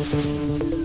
Thank you.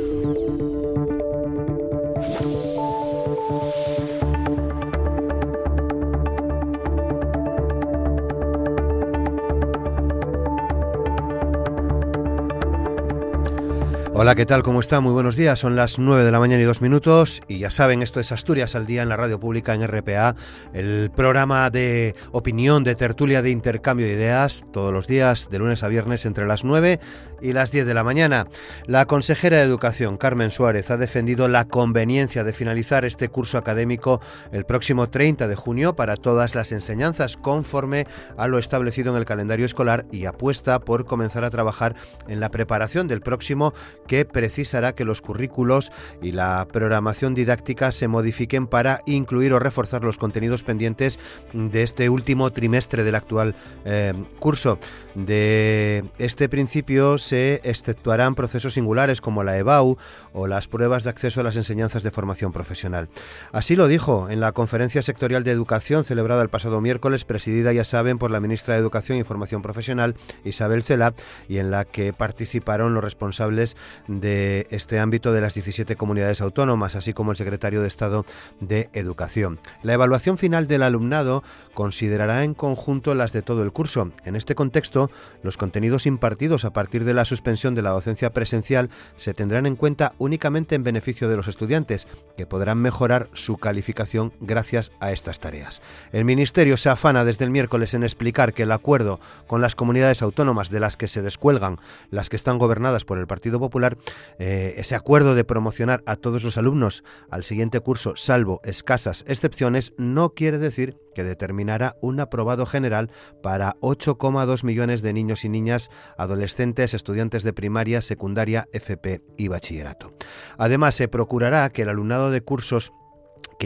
Hola, ¿qué tal? ¿Cómo está? Muy buenos días. Son las 9 de la mañana y dos minutos y ya saben, esto es Asturias al día en la radio pública en RPA, el programa de opinión, de tertulia, de intercambio de ideas, todos los días, de lunes a viernes entre las 9 y las 10 de la mañana. La consejera de Educación, Carmen Suárez, ha defendido la conveniencia de finalizar este curso académico el próximo 30 de junio para todas las enseñanzas, conforme a lo establecido en el calendario escolar y apuesta por comenzar a trabajar en la preparación del próximo que precisará que los currículos y la programación didáctica se modifiquen para incluir o reforzar los contenidos pendientes de este último trimestre del actual eh, curso. De este principio se exceptuarán procesos singulares como la EBAU o las pruebas de acceso a las enseñanzas de formación profesional. Así lo dijo en la conferencia sectorial de educación celebrada el pasado miércoles, presidida, ya saben, por la ministra de Educación y Formación Profesional, Isabel Cela, y en la que participaron los responsables de este ámbito de las 17 comunidades autónomas, así como el secretario de Estado de Educación. La evaluación final del alumnado considerará en conjunto las de todo el curso. En este contexto, los contenidos impartidos a partir de la suspensión de la docencia presencial se tendrán en cuenta únicamente en beneficio de los estudiantes, que podrán mejorar su calificación gracias a estas tareas. El Ministerio se afana desde el miércoles en explicar que el acuerdo con las comunidades autónomas de las que se descuelgan las que están gobernadas por el Partido Popular, eh, ese acuerdo de promocionar a todos los alumnos al siguiente curso, salvo escasas excepciones, no quiere decir que determinará un aprobado general para 8,2 millones de niños y niñas, adolescentes, estudiantes de primaria, secundaria, FP y bachillerato. Además, se procurará que el alumnado de cursos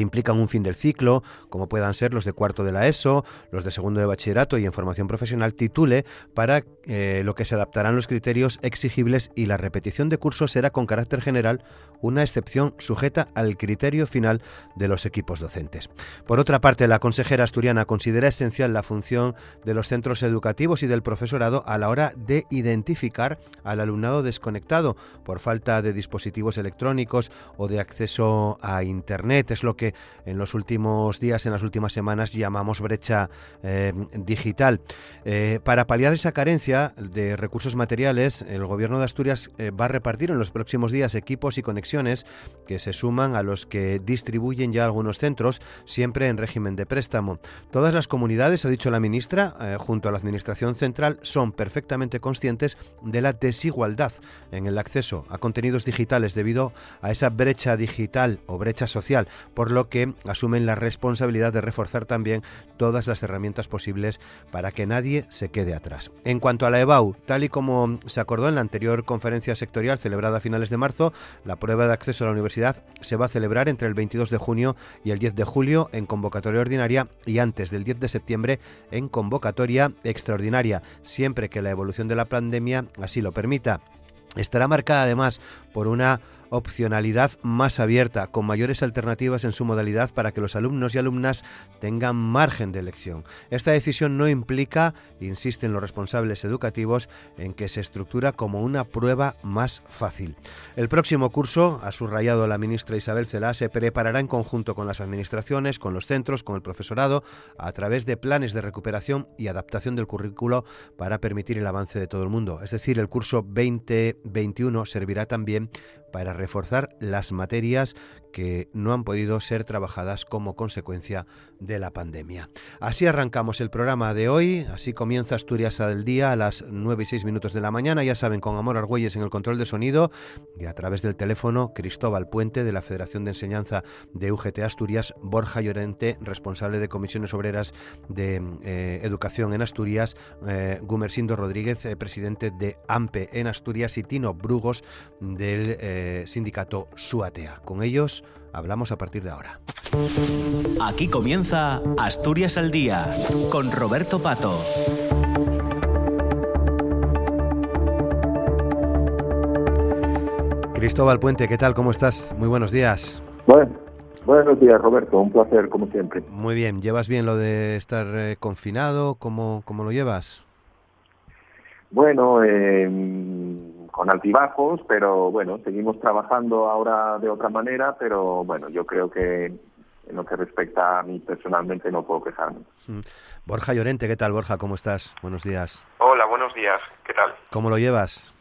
implican un fin del ciclo, como puedan ser los de cuarto de la ESO, los de segundo de bachillerato y en formación profesional, titule para eh, lo que se adaptarán los criterios exigibles y la repetición de cursos será con carácter general una excepción sujeta al criterio final de los equipos docentes. Por otra parte, la consejera asturiana considera esencial la función de los centros educativos y del profesorado a la hora de identificar al alumnado desconectado por falta de dispositivos electrónicos o de acceso a Internet. Es lo que en los últimos días, en las últimas semanas, llamamos brecha eh, digital. Eh, para paliar esa carencia de recursos materiales, el Gobierno de Asturias eh, va a repartir en los próximos días equipos y conexiones que se suman a los que distribuyen ya algunos centros, siempre en régimen de préstamo. Todas las comunidades, ha dicho la ministra, junto a la Administración Central, son perfectamente conscientes de la desigualdad en el acceso a contenidos digitales debido a esa brecha digital o brecha social por lo que asumen la responsabilidad de reforzar también todas las herramientas posibles para que nadie se quede atrás. En cuanto a la EBAU, tal y como se acordó en la anterior conferencia sectorial celebrada a finales de marzo, la prueba de acceso a la universidad se va a celebrar entre el 22 de junio y el 10 de julio en convocatoria ordinaria y antes del 10 de septiembre en convocatoria extraordinaria, siempre que la evolución de la pandemia así lo permita. Estará marcada además por una opcionalidad más abierta, con mayores alternativas en su modalidad para que los alumnos y alumnas tengan margen de elección. Esta decisión no implica, insisten los responsables educativos, en que se estructura como una prueba más fácil. El próximo curso, ha subrayado la ministra Isabel Celá, se preparará en conjunto con las administraciones, con los centros, con el profesorado, a través de planes de recuperación y adaptación del currículo para permitir el avance de todo el mundo. Es decir, el curso 2021 servirá también para reforzar las materias que no han podido ser trabajadas como consecuencia de la pandemia. Así arrancamos el programa de hoy, así comienza Asturias al día a las 9 y 6 minutos de la mañana, ya saben, con Amor Argüelles en el control de sonido y a través del teléfono Cristóbal Puente de la Federación de Enseñanza de UGT Asturias, Borja Llorente, responsable de comisiones obreras de eh, educación en Asturias, eh, Gumersindo Rodríguez, eh, presidente de AMPE en Asturias y Tino Brugos del sindicato Suatea. Con ellos hablamos a partir de ahora. Aquí comienza Asturias al Día con Roberto Pato. Cristóbal Puente, ¿qué tal? ¿Cómo estás? Muy buenos días. Bueno, buenos días, Roberto. Un placer, como siempre. Muy bien. ¿Llevas bien lo de estar eh, confinado? ¿Cómo, ¿Cómo lo llevas? Bueno, eh, con altibajos, pero bueno, seguimos trabajando ahora de otra manera, pero bueno, yo creo que en lo que respecta a mí personalmente no puedo quejarme. Mm. Borja Llorente, ¿qué tal Borja? ¿Cómo estás? Buenos días. Hola, buenos días. ¿Qué tal? ¿Cómo lo llevas?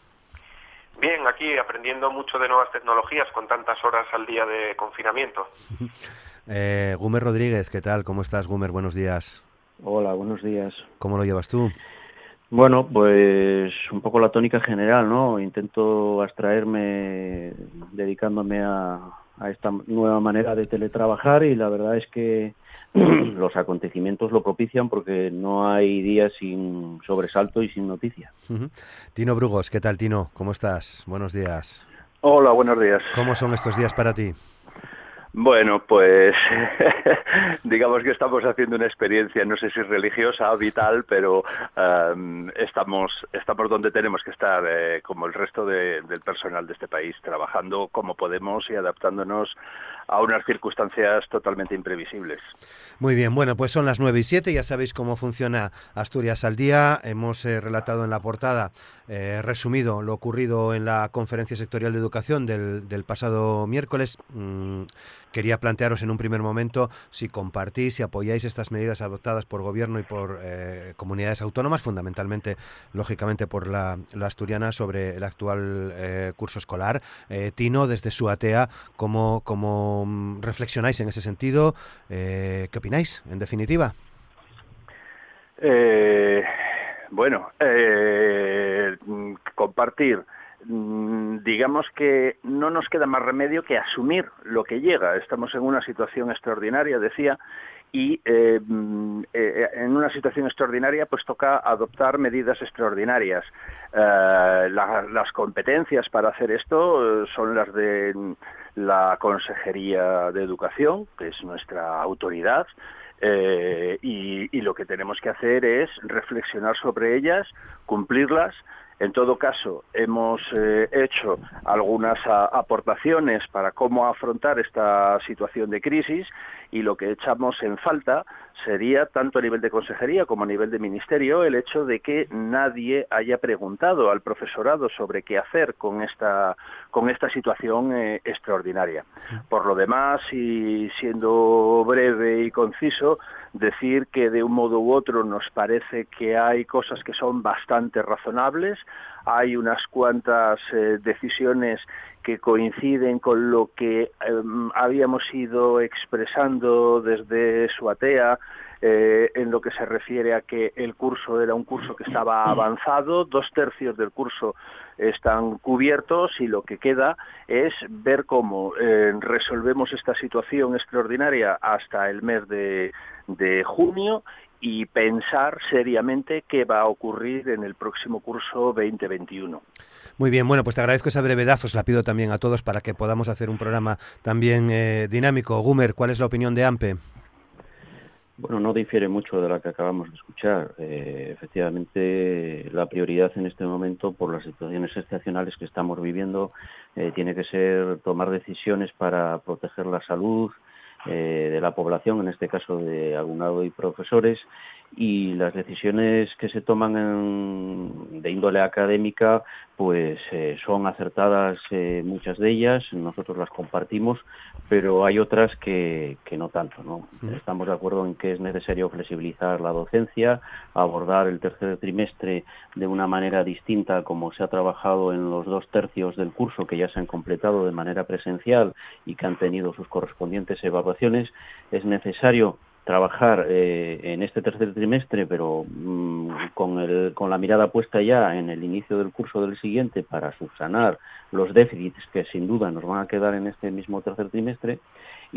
Bien, aquí aprendiendo mucho de nuevas tecnologías con tantas horas al día de confinamiento. eh, Gumer Rodríguez, ¿qué tal? ¿Cómo estás, Gumer? Buenos días. Hola, buenos días. ¿Cómo lo llevas tú? Bueno, pues un poco la tónica general, ¿no? Intento abstraerme dedicándome a, a esta nueva manera de teletrabajar y la verdad es que los acontecimientos lo propician porque no hay días sin sobresalto y sin noticia. Tino Brugos, ¿qué tal Tino? ¿Cómo estás? Buenos días. Hola, buenos días. ¿Cómo son estos días para ti? Bueno, pues digamos que estamos haciendo una experiencia, no sé si religiosa o vital, pero um, estamos, estamos donde tenemos que estar, eh, como el resto de, del personal de este país, trabajando como podemos y adaptándonos a unas circunstancias totalmente imprevisibles. Muy bien, bueno, pues son las nueve y siete, ya sabéis cómo funciona Asturias al día. Hemos eh, relatado en la portada, eh, resumido lo ocurrido en la conferencia sectorial de educación del, del pasado miércoles. Mm, quería plantearos en un primer momento si compartís, si apoyáis estas medidas adoptadas por gobierno y por eh, comunidades autónomas, fundamentalmente, lógicamente, por la, asturiana sobre el actual eh, curso escolar. Eh, Tino, desde su ATEA, ¿cómo, ¿cómo reflexionáis en ese sentido? Eh, ¿Qué opináis, en definitiva? Bueno, eh, compartir Mm, digamos que no nos queda más remedio que asumir lo que llega. Estamos en una situación extraordinaria, decía, y eh, mm, eh, en una situación extraordinaria pues toca adoptar medidas extraordinarias. Eh, la, las competencias para hacer esto eh, son las de la Consejería de Educación, que es nuestra autoridad, eh, y lo que tenemos que hacer es reflexionar sobre ellas, cumplirlas, en todo caso, hemos eh, hecho algunas aportaciones para cómo afrontar esta situación de crisis y lo que echamos en falta sería, tanto a nivel de consejería como a nivel de ministerio, el hecho de que nadie haya preguntado al profesorado sobre qué hacer con esta, con esta situación eh, extraordinaria. Por lo demás, y siendo breve y conciso, decir que de un modo u otro nos parece que hay cosas que son bastante razonables, hay unas cuantas eh, decisiones que coinciden con lo que eh, habíamos ido expresando desde Suatea eh, en lo que se refiere a que el curso era un curso que estaba avanzado, dos tercios del curso están cubiertos y lo que queda es ver cómo eh, resolvemos esta situación extraordinaria hasta el mes de, junio y pensar seriamente qué va a ocurrir en el próximo curso 2021. Muy bien, bueno, pues te agradezco esa brevedad, os la pido también a todos para que podamos hacer un programa también eh, dinámico. Gumer, ¿cuál es la opinión de AMPE? Bueno, no difiere mucho de la que acabamos de escuchar. Eh, efectivamente, la prioridad en este momento, por las situaciones excepcionales que estamos viviendo, eh, tiene que ser tomar decisiones para proteger la salud eh, de la población, en este caso de alumnado y profesores, y las decisiones que se toman en, de índole académica pues eh, son acertadas eh, muchas de ellas, nosotros las compartimos, pero hay otras que, que no tanto. ¿no? Estamos de acuerdo en que es necesario flexibilizar la docencia, abordar el tercer trimestre de una manera distinta como se ha trabajado en los dos tercios del curso que ya se han completado de manera presencial y que han tenido sus correspondientes evaluaciones. Es necesario trabajar eh, en este tercer trimestre, pero mmm, con, el, con la mirada puesta ya en el inicio del curso del siguiente para subsanar los déficits que sin duda nos van a quedar en este mismo tercer trimestre.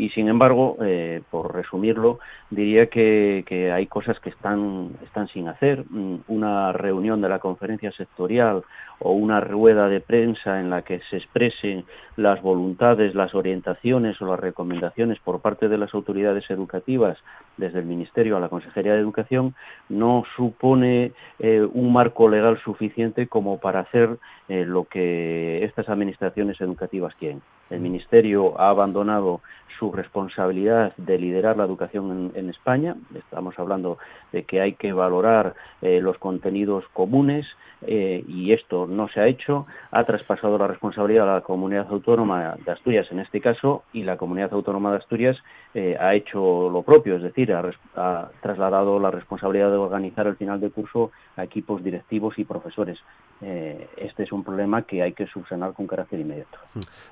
Y sin embargo, eh, por resumirlo, diría que, hay cosas que están, están sin hacer. Una reunión de la conferencia sectorial o una rueda de prensa en la que se expresen las voluntades, las orientaciones o las recomendaciones por parte de las autoridades educativas desde el Ministerio a la Consejería de Educación no supone eh, un marco legal suficiente como para hacer eh, lo que estas administraciones educativas quieren. El Ministerio ha abandonado su responsabilidad de liderar la educación en, España. Estamos hablando de que hay que valorar eh, los contenidos comunes eh, y esto no se ha hecho. Ha traspasado la responsabilidad a la comunidad autónoma de Asturias en este caso y la comunidad autónoma de Asturias eh, ha hecho lo propio, es decir, ha, trasladado la responsabilidad de organizar el final de curso a equipos directivos y profesores. este es un problema que hay que subsanar con carácter inmediato.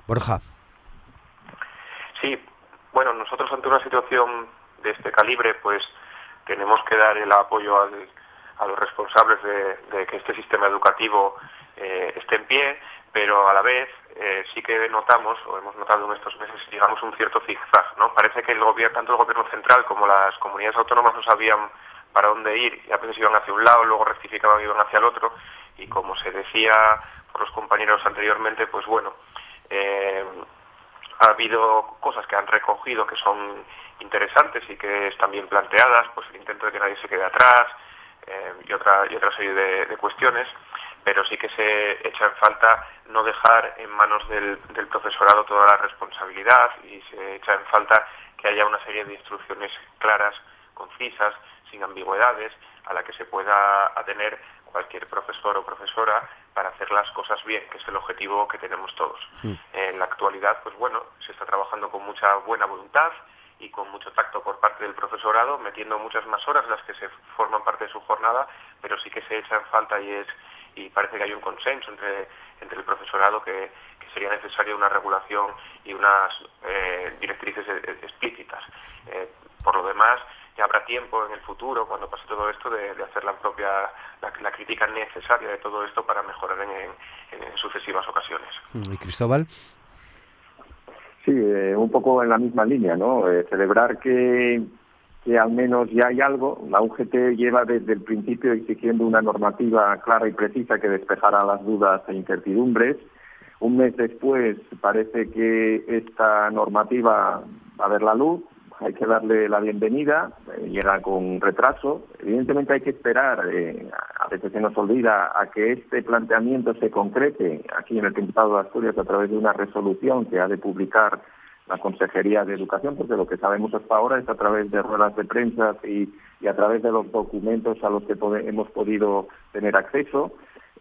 Borja. Sí, bueno, nosotros ante una situación de este calibre, pues tenemos que dar el apoyo a los responsables de, que este sistema educativo eh, esté en pie, pero a la vez eh, sí que notamos, o hemos notado en estos meses, digamos, un cierto zigzag, ¿no? Parece que el gobierno, tanto el gobierno central como las comunidades autónomas no sabían para dónde ir, y a veces iban hacia un lado, luego rectificaban y iban hacia el otro, y como se decía por los compañeros anteriormente, pues bueno, eh, ha habido cosas que han recogido que son interesantes y que están bien planteadas, pues el intento de que nadie se quede atrás eh, y, otra, y otra serie de, cuestiones, pero sí que se echa en falta no dejar en manos del, profesorado toda la responsabilidad y se echa en falta que haya una serie de instrucciones claras, concisas, sin ambigüedades, a la que se pueda atener cualquier profesor o profesora para hacer las cosas bien, que es el objetivo que tenemos todos. En la actualidad, pues bueno, se está trabajando con mucha buena voluntad y con mucho tacto por parte del profesorado, metiendo muchas más horas las que se forman parte de su jornada, pero sí que se echa en falta y es y parece que hay un consenso entre, entre el profesorado que, sería necesaria una regulación y unas eh, directrices e, e, explícitas. Eh, por lo demás, habrá tiempo en el futuro, cuando pase todo esto, de, hacer la propia, la, crítica necesaria de todo esto para mejorar en, sucesivas ocasiones. ¿Y Cristóbal? Sí, eh, un poco en la misma línea, ¿no? Eh, celebrar que, que al menos ya hay algo. La UGT lleva desde el principio exigiendo una normativa clara y precisa que despejara las dudas e incertidumbres. Un mes después parece que esta normativa va a ver la luz hay que darle la bienvenida, eh, llega con retraso. Evidentemente hay que esperar, eh, a veces se nos olvida, a que este planteamiento se concrete aquí en el Principado de Asturias a través de una resolución que ha de publicar la Consejería de Educación, porque lo que sabemos hasta ahora es a través de ruedas de prensa y, a través de los documentos a los que hemos podido tener acceso.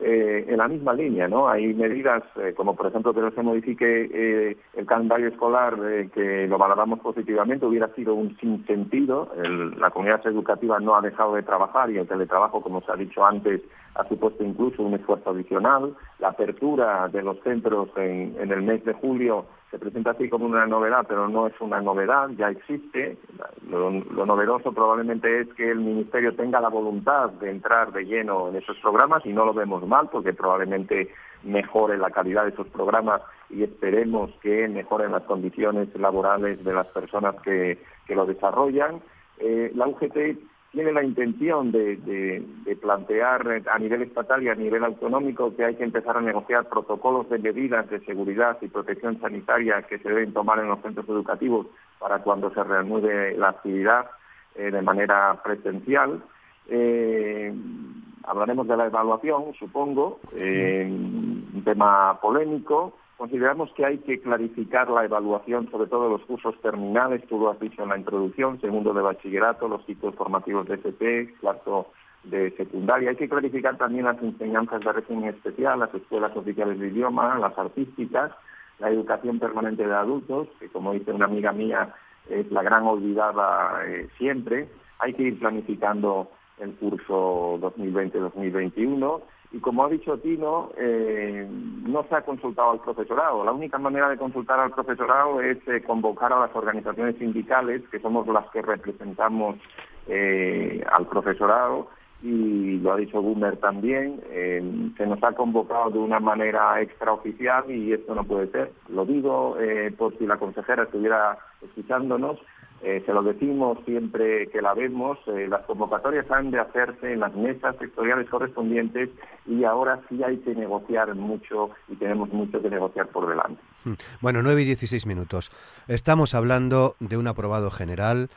Eh, en la misma línea, ¿no? Hay medidas, eh, como por ejemplo que no se modifique eh, el calendario escolar, que lo valoramos positivamente, hubiera sido un sinsentido. la comunidad educativa no ha dejado de trabajar y el teletrabajo, como se ha dicho antes, ha supuesto incluso un esfuerzo adicional. La apertura de los centros en, en el mes de julio se presenta así como una novedad, pero no es una novedad, ya existe. Lo, novedoso probablemente es que el Ministerio tenga la voluntad de entrar de lleno en esos programas y no lo vemos mal porque probablemente mejore la calidad de esos programas y esperemos que mejoren las condiciones laborales de las personas que, que lo desarrollan. Eh, la UGT tiene la intención de, plantear a nivel estatal y a nivel autonómico que hay que empezar a negociar protocolos de medidas de seguridad y protección sanitaria que se deben tomar en los centros educativos para cuando se reanude la actividad eh, de manera presencial. Eh, hablaremos de la evaluación, supongo, eh, un tema polémico. Consideramos que hay que clarificar la evaluación, sobre todo los cursos terminales, tú lo has dicho en la introducción, segundo de bachillerato, los ciclos formativos de FP, cuarto de secundaria. Hay que clarificar también las enseñanzas de régimen especial, las escuelas oficiales de idioma, las artísticas, la educación permanente de adultos, que como dice una amiga mía es la gran olvidada eh, siempre. Hay que ir planificando el curso 2020-2021 y como ha dicho Tino, eh, no se ha consultado al profesorado. La única manera de consultar al profesorado es eh, convocar a las organizaciones sindicales, que somos las que representamos eh, al profesorado, y lo ha dicho Boomer también, se nos ha convocado de una manera extraoficial y esto no puede ser. Lo digo por si la consejera estuviera escuchándonos, eh, se lo decimos siempre que la vemos, eh, las convocatorias han de hacerse en las mesas sectoriales correspondientes y ahora sí hay que negociar mucho y tenemos mucho que negociar por delante. Hmm. Bueno, 9 y 16 minutos. Estamos hablando de un aprobado general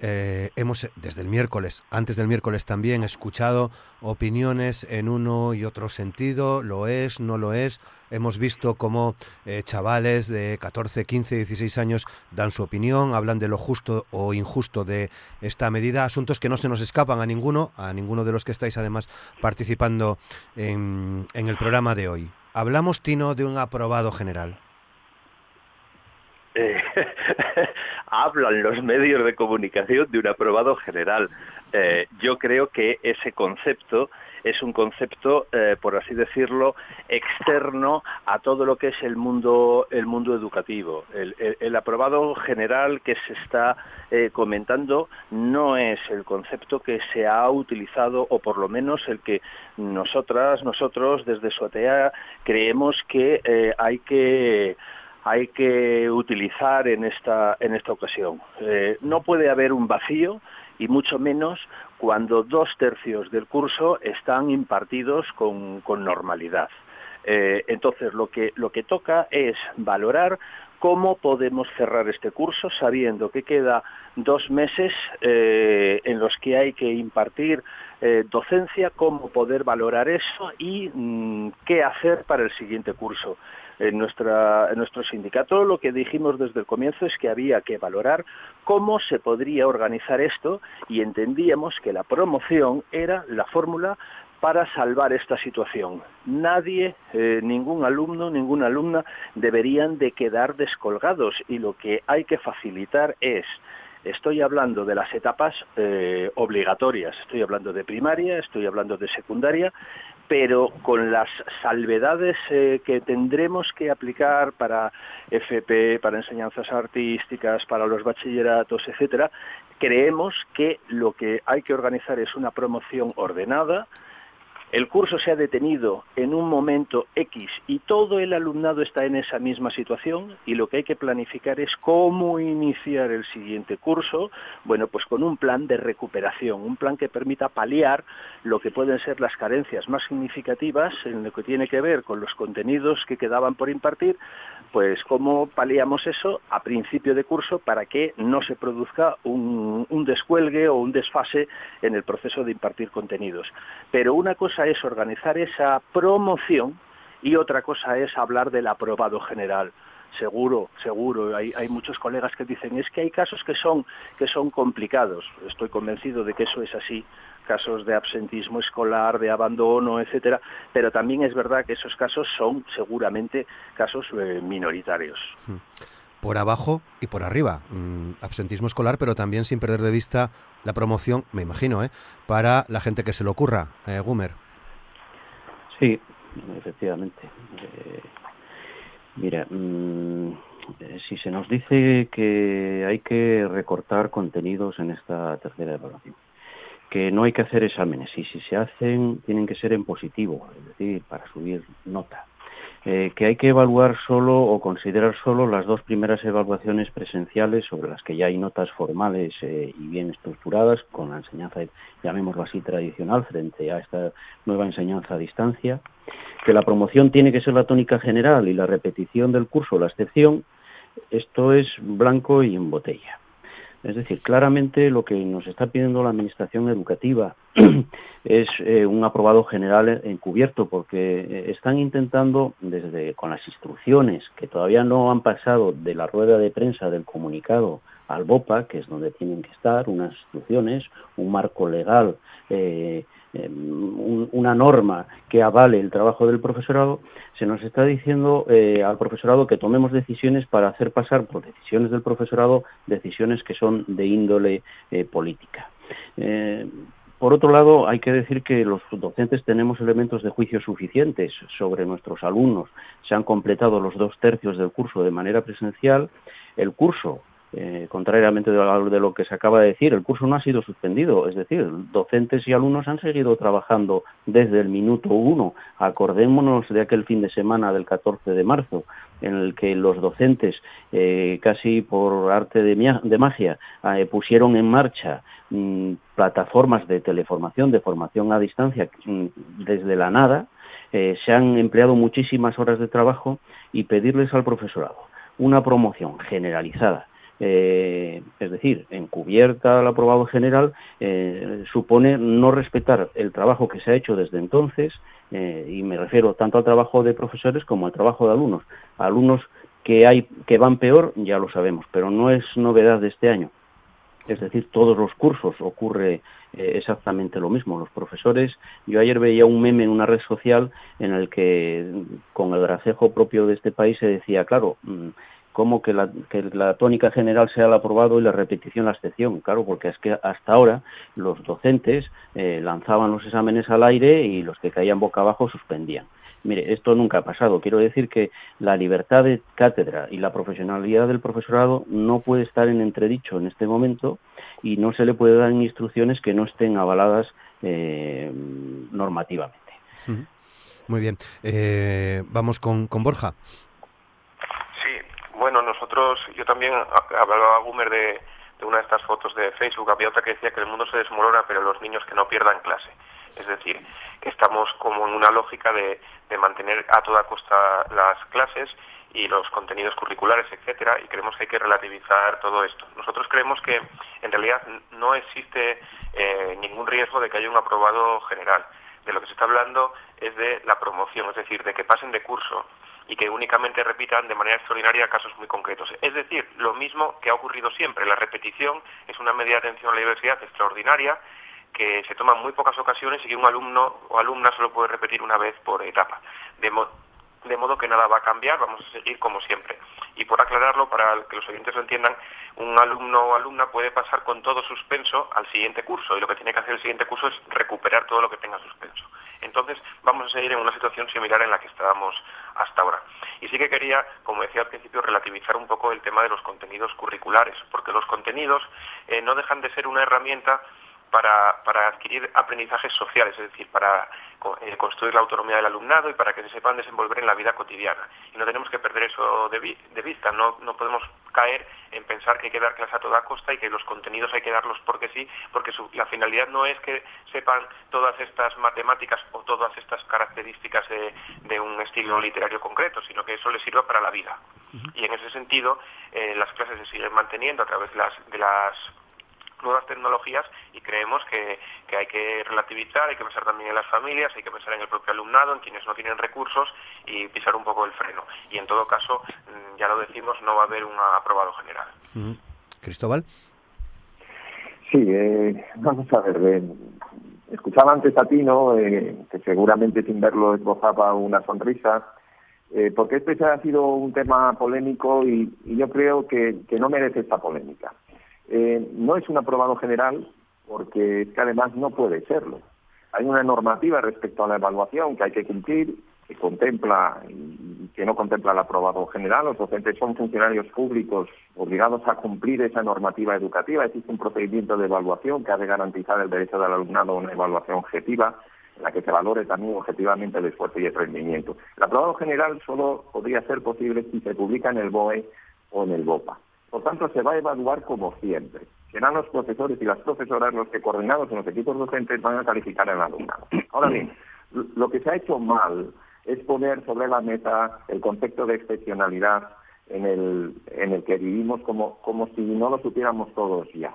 eh, hemos desde el miércoles, antes del miércoles también, escuchado opiniones en uno y otro sentido, lo es, no lo es. Hemos visto cómo eh, chavales de 14, 15, 16 años dan su opinión, hablan de lo justo o injusto de esta medida, asuntos que no se nos escapan a ninguno, a ninguno de los que estáis además participando en, en el programa de hoy. Hablamos, Tino, de un aprobado general. Eh, hablan los medios de comunicación de un aprobado general. Eh, yo creo que ese concepto es un concepto, eh, por así decirlo, externo a todo lo que es el mundo, el mundo educativo. El, aprobado general que se está eh, comentando no es el concepto que se ha utilizado, o por lo menos el que nosotras, nosotros, desde SOATEA, creemos que hay que hay que utilizar en esta, en esta ocasión. Eh, no puede haber un vacío y mucho menos cuando dos tercios del curso están impartidos con, normalidad. Eh, entonces, lo que, lo que toca es valorar cómo podemos cerrar este curso sabiendo que queda dos meses eh, en los que hay que impartir docencia, cómo poder valorar eso y mm, qué hacer para el siguiente curso en, nuestra, en nuestro sindicato lo que dijimos desde el comienzo es que había que valorar cómo se podría organizar esto y entendíamos que la promoción era la fórmula para salvar esta situación. Nadie, eh, ningún alumno, ninguna alumna deberían de quedar descolgados y lo que hay que facilitar es Estoy hablando de las etapas eh, obligatorias, estoy hablando de primaria, estoy hablando de secundaria, pero con las salvedades eh, que tendremos que aplicar para FP, para enseñanzas artísticas, para los bachilleratos, etcétera, creemos que lo que hay que organizar es una promoción ordenada, el curso se ha detenido en un momento X y todo el alumnado está en esa misma situación y lo que hay que planificar es cómo iniciar el siguiente curso, bueno, pues con un plan de recuperación, un plan que permita paliar lo que pueden ser las carencias más significativas en lo que tiene que ver con los contenidos que quedaban por impartir, pues cómo paliamos eso a principio de curso para que no se produzca un, un descuelgue o un desfase en el proceso de impartir contenidos. Pero una cosa es organizar esa promoción y otra cosa es hablar del aprobado general. Seguro, seguro. Hay, hay muchos colegas que dicen es que hay casos que son que son complicados. Estoy convencido de que eso es así casos de absentismo escolar, de abandono, etcétera, pero también es verdad que esos casos son seguramente casos eh, minoritarios. Hmm. Por abajo y por arriba, mm, absentismo escolar, pero también sin perder de vista la promoción, me imagino, ¿eh? para la gente que se le ocurra, eh, Gumer. Sí, efectivamente. Eh, mira, mm, eh, si se nos dice que hay que recortar contenidos en esta tercera evaluación, que no hay que hacer exámenes y si se hacen tienen que ser en positivo, es decir, para subir nota, eh, que hay que evaluar solo o considerar solo las dos primeras evaluaciones presenciales sobre las que ya hay notas formales eh, y bien estructuradas con la enseñanza, llamémoslo así, tradicional frente a esta nueva enseñanza a distancia, que la promoción tiene que ser la tónica general y la repetición del curso la excepción, esto es blanco y en botella. Es decir, claramente lo que nos está pidiendo la Administración Educativa es eh, un aprobado general encubierto, porque eh, están intentando, desde con las instrucciones que todavía no han pasado de la rueda de prensa del comunicado al BOPA, que es donde tienen que estar, unas instrucciones, un marco legal eh, Em, una norma que avale el trabajo del profesorado, se nos está diciendo eh, al profesorado que tomemos decisiones para hacer pasar por decisiones del profesorado decisiones que son de índole eh, política. Eh, por otro lado, hay que decir que los docentes tenemos elementos de juicio suficientes sobre nuestros alumnos. Se han completado los dos tercios del curso de manera presencial. El curso eh, contrariamente de lo que se acaba de decir, el curso no ha sido suspendido, es decir, docentes y alumnos han seguido trabajando desde el minuto uno. Acordémonos de aquel fin de semana del 14 de marzo, en el que los docentes, eh, casi por arte de, magia, eh, pusieron en marcha mm, plataformas de teleformación, de formación a distancia, mm, desde la nada. se han empleado muchísimas horas de trabajo y pedirles al profesorado una promoción generalizada eh, es decir, encubierta al aprobado general, eh, supone no respetar el trabajo que se ha hecho desde entonces, eh, y me refiero tanto al trabajo de profesores como al trabajo de alumnos. Alumnos que hay que van peor, ya lo sabemos, pero no es novedad de este año. Es decir, todos los cursos ocurre exactamente lo mismo. Los profesores, yo ayer veía un meme en una red social en el que, con el gracejo propio de este país, se decía, claro, mm, como que la, que la tónica general sea el aprobado y la repetición la excepción. Claro, porque es que hasta ahora los docentes eh, lanzaban los exámenes al aire y los que caían boca abajo suspendían. Mire, esto nunca ha pasado. Quiero decir que la libertad de cátedra y la profesionalidad del profesorado no puede estar en entredicho en este momento y no se le puede dar instrucciones que no estén avaladas eh, normativamente. Muy bien. Eh, vamos con, con Borja. Yo también hablaba a Gumer de, una de estas fotos de Facebook, había otra que decía que el mundo se desmorona, pero los niños que no pierdan clase. Es decir, que estamos como en una lógica de, mantener a toda costa las clases y los contenidos curriculares, etcétera, y creemos que hay que relativizar todo esto. Nosotros creemos que en realidad no existe eh, ningún riesgo de que haya un aprobado general. De lo que se está hablando es de la promoción, es decir, de que pasen de curso y que únicamente repitan de manera extraordinaria casos muy concretos. Es decir, lo mismo que ha ocurrido siempre. La repetición es una medida de atención a la diversidad extraordinaria que se toma en muy pocas ocasiones y que un alumno o alumna solo puede repetir una vez por etapa. De modo que nada va a cambiar, vamos a seguir como siempre. Y por aclararlo, para que los oyentes lo entiendan, un alumno o alumna puede pasar con todo suspenso al siguiente curso y lo que tiene que hacer el siguiente curso es recuperar todo lo que tenga suspenso. Entonces, vamos a seguir en una situación similar en la que estábamos hasta ahora. Y sí que quería, como decía al principio, relativizar un poco el tema de los contenidos curriculares, porque los contenidos eh, no dejan de ser una herramienta para, para adquirir aprendizajes sociales, es decir, para eh, construir la autonomía del alumnado y para que se sepan desenvolver en la vida cotidiana. Y no tenemos que perder eso de, de vista, no, no podemos caer en pensar que hay que dar clase a toda costa y que los contenidos hay que darlos porque sí, porque su, la finalidad no es que sepan todas estas matemáticas o todas estas características de, de un estilo literario concreto, sino que eso les sirva para la vida. Y en ese sentido, eh, las clases se siguen manteniendo a través de las, de las nuevas tecnologías y creemos que, hay que relativizar, hay que pensar también en las familias, hay que pensar en el propio alumnado, en quienes no tienen recursos y pisar un poco el freno. Y en todo caso, mm, ya lo decimos, no va a haber un aprobado general. Cristóbal. Sí, eh, vamos a ver. Eh, escuchaba antes a ti, ¿no? Eh, que seguramente sin verlo esbozaba una sonrisa. porque este ha sido un tema polémico y, yo creo que no merece esta polémica. Eh, no es un aprobado general porque es que además no puede serlo. Hay una normativa respecto a la evaluación que hay que cumplir, que contempla y que no contempla el aprobado general. Los docentes son funcionarios públicos obligados a cumplir esa normativa educativa. Existe un procedimiento de evaluación que ha de garantizar el derecho del alumnado a una evaluación objetiva en la que se valore también objetivamente el esfuerzo y el rendimiento. El aprobado general solo podría ser posible si se publica en el BOE o en el BOPA. Por tanto, se va a evaluar como siempre. Serán los profesores y las profesoras los que, coordinados en los equipos docentes, van a calificar al alumnado. Ahora bien, lo que se ha hecho mal es poner sobre la mesa el concepto de excepcionalidad en el, en el que vivimos como, como si no lo supiéramos todos ya.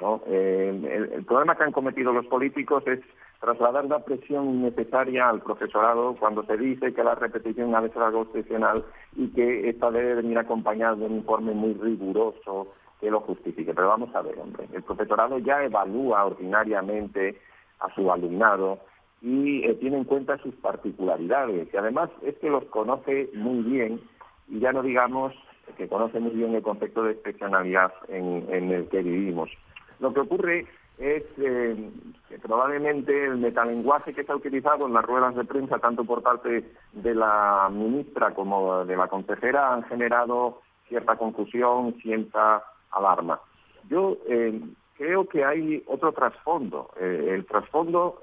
¿no? Eh, el, problema que han cometido los políticos es trasladar la presión innecesaria al profesorado cuando se dice que la repetición ha de ser algo excepcional y que esta debe venir acompañada de un informe muy riguroso que lo justifique. Pero vamos a ver, hombre, el profesorado ya evalúa ordinariamente a su alumnado y eh, tiene en cuenta sus particularidades y además es que los conoce muy bien y ya no digamos que conoce muy bien el concepto de excepcionalidad en el que vivimos. Lo que ocurre es eh, que probablemente el metalenguaje que se ha utilizado en las ruedas de prensa, tanto por parte de la ministra como de la consejera, han generado cierta confusión, cierta alarma. Yo eh, creo que hay otro trasfondo. Eh, el trasfondo,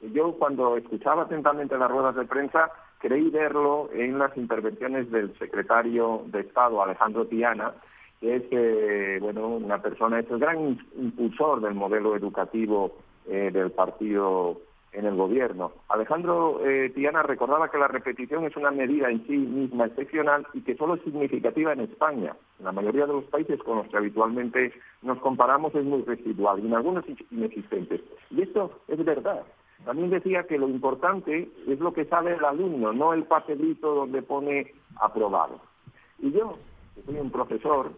yo cuando escuchaba atentamente las ruedas de prensa, creí verlo en las intervenciones del secretario de Estado, Alejandro Tiana, que es eh, bueno una persona, es el gran impulsor del modelo educativo eh, del Partido en el gobierno. Alejandro eh, Tiana recordaba que la repetición es una medida en sí misma excepcional y que solo es significativa en España. En la mayoría de los países con los que habitualmente nos comparamos es muy residual y en algunos inexistentes. Y esto es verdad. También decía que lo importante es lo que sabe el alumno, no el papelito donde pone aprobado. Y yo, que soy un profesor,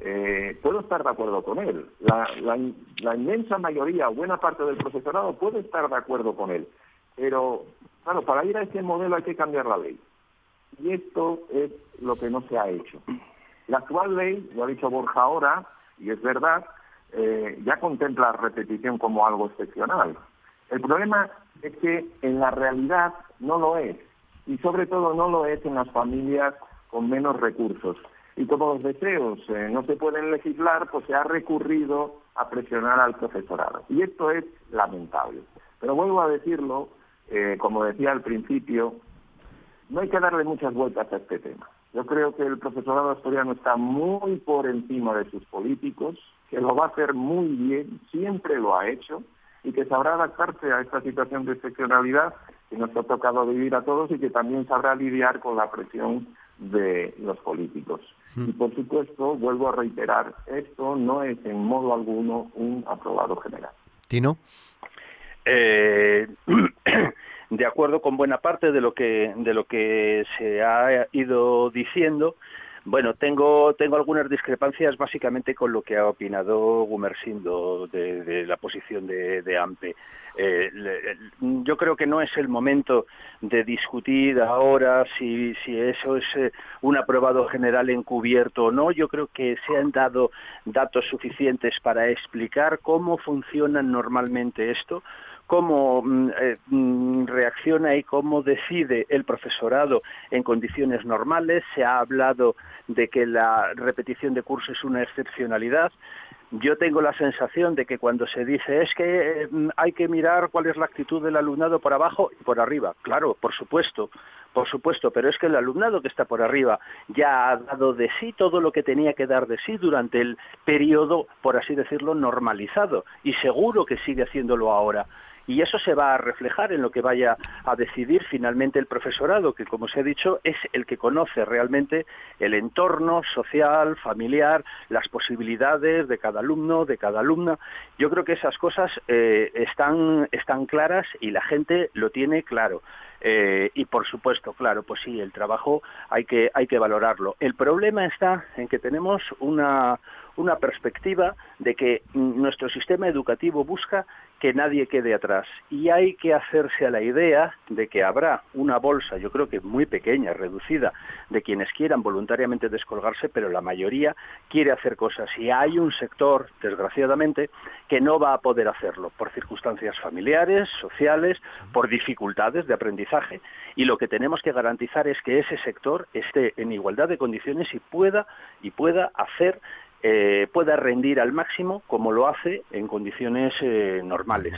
eh, puedo estar de acuerdo con él. La, inmensa mayoría, buena parte del profesorado puede estar de acuerdo con él. Pero, claro, para ir a ese modelo hay que cambiar la ley. Y esto es lo que no se ha hecho. La actual ley, lo ha dicho Borja ahora, y es verdad, eh, ya contempla la repetición como algo excepcional. El problema es que en la realidad no lo es. Y sobre todo no lo es en las familias con menos recursos y como los deseos eh, no se pueden legislar, pues se ha recurrido a presionar al profesorado. Y esto es lamentable. Pero vuelvo a decirlo, eh, como decía al principio, no hay que darle muchas vueltas a este tema. Yo creo que el profesorado asturiano está muy por encima de sus políticos, que lo va a hacer muy bien, siempre lo ha hecho, y que sabrá adaptarse a esta situación de excepcionalidad que nos ha tocado vivir a todos y que también sabrá lidiar con la presión de los políticos. Y por supuesto, vuelvo a reiterar, esto no es en modo alguno un aprobado general. Tino. Eh, de acuerdo con buena parte de lo que de lo que se ha ido diciendo bueno, tengo, tengo algunas discrepancias básicamente con lo que ha opinado Gumersindo de, de la posición de, de AMPE. Eh, yo creo que no es el momento de discutir ahora si, si eso es eh, un aprobado general encubierto o no. Yo creo que se han dado datos suficientes para explicar cómo funciona normalmente esto cómo mm, eh, mm, reacciona y cómo decide el profesorado en condiciones normales. Se ha hablado de que la repetición de curso es una excepcionalidad. Yo tengo la sensación de que cuando se dice es que mm, hay que mirar cuál es la actitud del alumnado por abajo y por arriba. Claro, por supuesto, por supuesto, pero es que el alumnado que está por arriba ya ha dado de sí todo lo que tenía que dar de sí durante el periodo, por así decirlo, normalizado y seguro que sigue haciéndolo ahora y eso se va a reflejar en lo que vaya a decidir finalmente el profesorado, que como se ha dicho es el que conoce realmente el entorno social, familiar, las posibilidades de cada alumno, de cada alumna. Yo creo que esas cosas eh, están, están claras y la gente lo tiene claro. Eh, y por supuesto, claro, pues sí, el trabajo hay que, hay que valorarlo. El problema está en que tenemos una, una perspectiva de que nuestro sistema educativo busca que nadie quede atrás. Y hay que hacerse a la idea de que habrá una bolsa, yo creo que muy pequeña, reducida, de quienes quieran voluntariamente descolgarse, pero la mayoría quiere hacer cosas. Y hay un sector, desgraciadamente, que no va a poder hacerlo por circunstancias familiares, sociales, por dificultades de aprendizaje. Y lo que tenemos que garantizar es que ese sector esté en igualdad de condiciones y pueda y pueda hacer eh, pueda rendir al máximo como lo hace en condiciones eh, normales.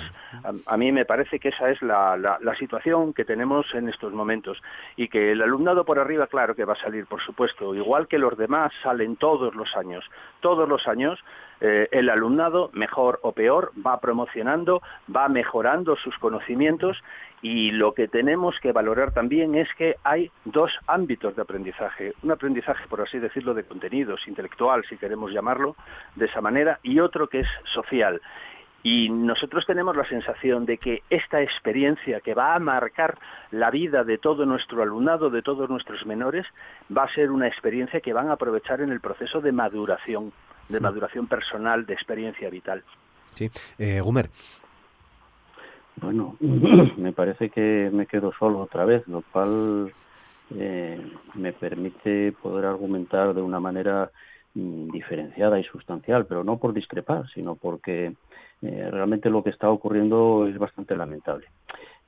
A, mí me parece que esa es la, la, situación que tenemos en estos momentos y que el alumnado por arriba, claro que va a salir, por supuesto, igual que los demás salen todos los años, todos los años. Eh, el alumnado, mejor o peor, va promocionando, va mejorando sus conocimientos y lo que tenemos que valorar también es que hay dos ámbitos de aprendizaje. Un aprendizaje, por así decirlo, de contenidos, intelectual, si queremos llamarlo de esa manera, y otro que es social. Y nosotros tenemos la sensación de que esta experiencia que va a marcar la vida de todo nuestro alumnado, de todos nuestros menores, va a ser una experiencia que van a aprovechar en el proceso de maduración, de maduración personal, de experiencia vital. Sí, eh, Gumer, bueno, me parece que me quedo solo otra vez, lo cual eh, me permite poder argumentar de una manera mm, diferenciada y sustancial, pero no por discrepar, sino porque eh, realmente lo que está ocurriendo es bastante lamentable.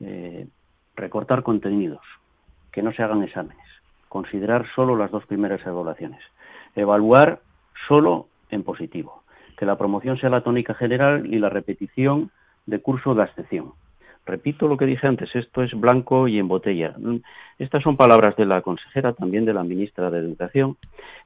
Eh, recortar contenidos, que no se hagan exámenes, considerar solo las dos primeras evaluaciones, evaluar solo en positivo, que la promoción sea la tónica general y la repetición de curso de excepción repito lo que dije antes, esto es blanco y en botella. Estas son palabras de la consejera, también de la ministra de Educación,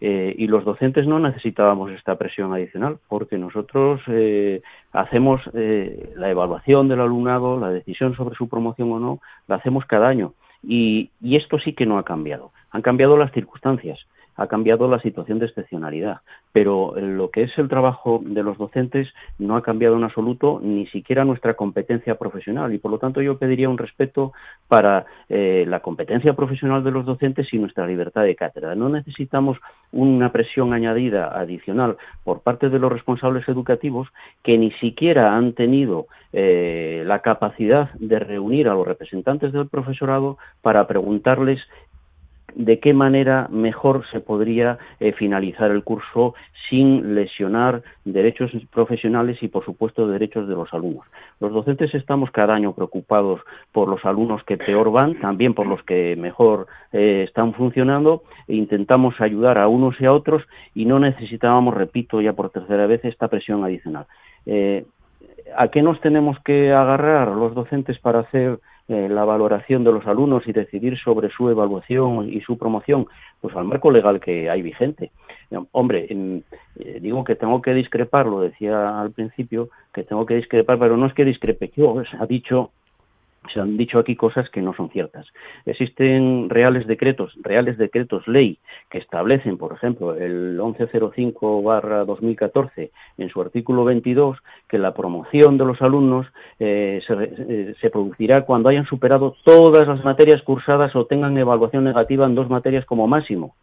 eh, y los docentes no necesitábamos esta presión adicional porque nosotros eh, hacemos eh, la evaluación del alumnado, la decisión sobre su promoción o no, la hacemos cada año. y esto sí que no ha cambiado. Han cambiado las circunstancias ha cambiado la situación de excepcionalidad, pero lo que es el trabajo de los docentes no ha cambiado en absoluto ni siquiera nuestra competencia profesional y por lo tanto yo pediría un respeto para eh, la competencia profesional de los docentes y nuestra libertad de cátedra. No necesitamos una presión añadida adicional por parte de los responsables educativos que ni siquiera han tenido eh, la capacidad de reunir a los representantes del profesorado para preguntarles de qué manera mejor se podría eh, finalizar el curso sin lesionar derechos profesionales y, por supuesto, derechos de los alumnos. Los docentes estamos cada año preocupados por los alumnos que peor van, también por los que mejor eh, están funcionando, e intentamos ayudar a unos y a otros y no necesitábamos, repito ya por tercera vez, esta presión adicional. Eh, ¿A qué nos tenemos que agarrar los docentes para hacer eh, la valoración de los alumnos y decidir sobre su evaluación y su promoción, pues al marco legal que hay vigente. Hombre, eh, digo que tengo que discrepar, lo decía al principio, que tengo que discrepar, pero no es que discrepe yo, ha dicho se han dicho aquí cosas que no son ciertas. Existen reales decretos, reales decretos ley que establecen, por ejemplo, el 1105-2014 en su artículo 22 que la promoción de los alumnos eh, se, eh, se, producirá cuando hayan superado todas las materias cursadas o tengan evaluación negativa en dos materias como máximo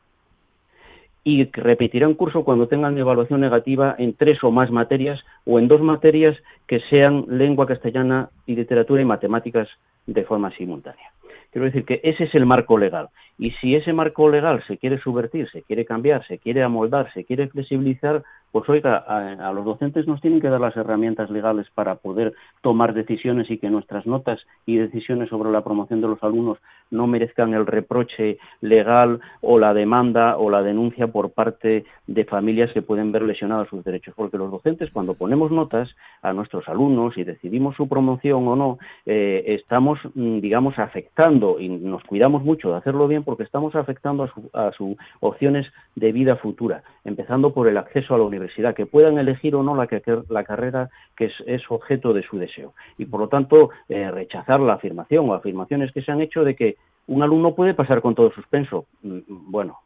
y repetirán curso cuando tengan evaluación negativa en tres o más materias o en dos materias que sean lengua castellana y literatura y matemáticas de forma simultánea. Quiero decir que ese es el marco legal. Y si ese marco legal se quiere subvertir, se quiere cambiar, se quiere amoldar, se quiere flexibilizar, pues oiga, a, los docentes nos tienen que dar las herramientas legales para poder tomar decisiones y que nuestras notas y decisiones sobre la promoción de los alumnos no merezcan el reproche legal o la demanda o la denuncia por parte de familias que pueden ver lesionados sus derechos. Porque los docentes, cuando ponemos notas a nuestros alumnos y decidimos su promoción o no, eh, estamos, mm, digamos, afectando y nos cuidamos mucho de hacerlo bien porque estamos afectando a sus opciones de vida futura, empezando por el acceso a la universidad, que puedan elegir o no la, la carrera que es, objeto de su deseo. Y por lo tanto, eh, rechazar la afirmación o afirmaciones que se han hecho de que un alumno puede pasar con todo suspenso. Mm, bueno,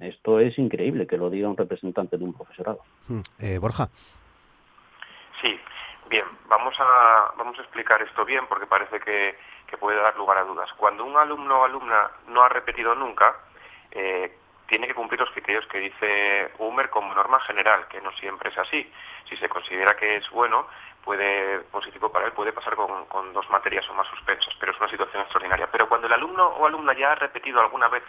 esto es increíble que lo diga un representante de un profesorado. Mm, eh, Borja. Sí, bien, vamos a, vamos a explicar esto bien porque parece que que puede dar lugar a dudas. Cuando un alumno o alumna no ha repetido nunca, eh, tiene que cumplir los criterios que dice Humer como norma general, que no siempre es así. Si se considera que es bueno, puede positivo para él, puede pasar con, dos materias o más suspensas, pero es una situación extraordinaria. Pero cuando el alumno o alumna ya ha repetido alguna vez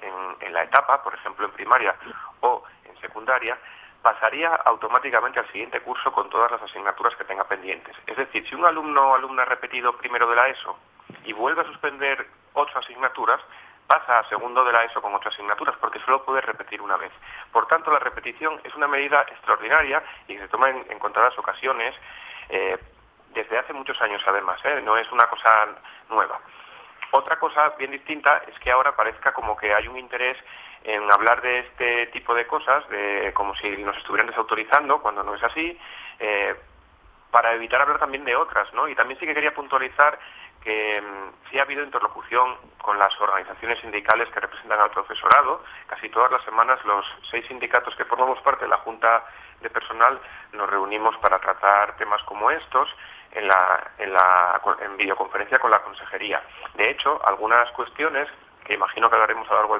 en, en la etapa, por ejemplo en primaria o en secundaria, pasaría automáticamente al siguiente curso con todas las asignaturas que tenga pendientes. Es decir, si un alumno o alumna ha repetido primero de la ESO y vuelve a suspender ocho asignaturas, pasa a segundo de la ESO con ocho asignaturas, porque solo puede repetir una vez. Por tanto, la repetición es una medida extraordinaria y se toma en, contadas ocasiones, eh, desde hace muchos años además, ¿eh? no es una cosa nueva. Otra cosa bien distinta es que ahora parezca como que hay un interés en hablar de este tipo de cosas, de como si nos estuvieran desautorizando, cuando no es así, eh, para evitar hablar también de otras, ¿no? Y también sí que quería puntualizar que mm, sí ha habido interlocución con las organizaciones sindicales que representan al profesorado. Casi todas las semanas los seis sindicatos que formamos parte de la Junta de Personal nos reunimos para tratar temas como estos en, la, en, la, en videoconferencia con la consejería. De hecho, algunas cuestiones que imagino que hablaremos a lo largo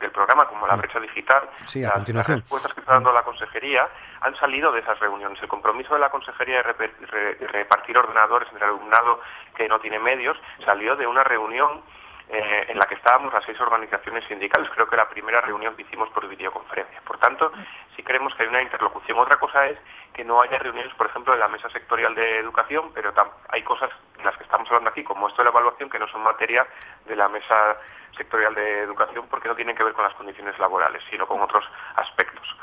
del, programa, como la brecha digital, sí, a las, continuación. respuestas que está dando la consejería, han salido de esas reuniones. El compromiso de la consejería de repartir ordenadores entre el alumnado que no tiene medios salió de una reunión eh, en la que estábamos las seis organizaciones sindicales. Creo que la primera reunión que hicimos por videoconferencia. Por tanto, sí creemos que hay una interlocución. Otra cosa es que no haya reuniones, por ejemplo, de la mesa sectorial de educación, pero hay cosas de las que estamos hablando aquí, como esto de la evaluación, que no son materia de la mesa sectorial de educación porque no tienen que ver con las condiciones laborales, sino con otros aspectos.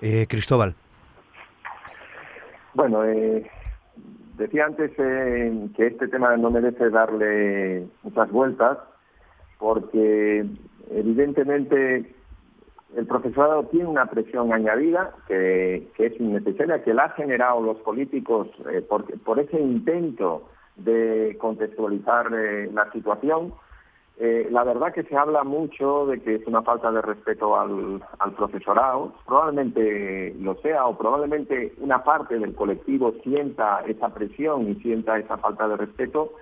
Eh, Cristóbal. Bueno, eh, decía antes eh, que este tema no merece darle muchas vueltas porque evidentemente el profesorado tiene una presión añadida que, es innecesaria, que la ha generado los políticos eh, por, por, ese intento de contextualizar eh, la situación. Eh, la verdad que se habla mucho de que es una falta de respeto al, al, profesorado, probablemente lo sea o probablemente una parte del colectivo sienta esa presión y sienta esa falta de respeto,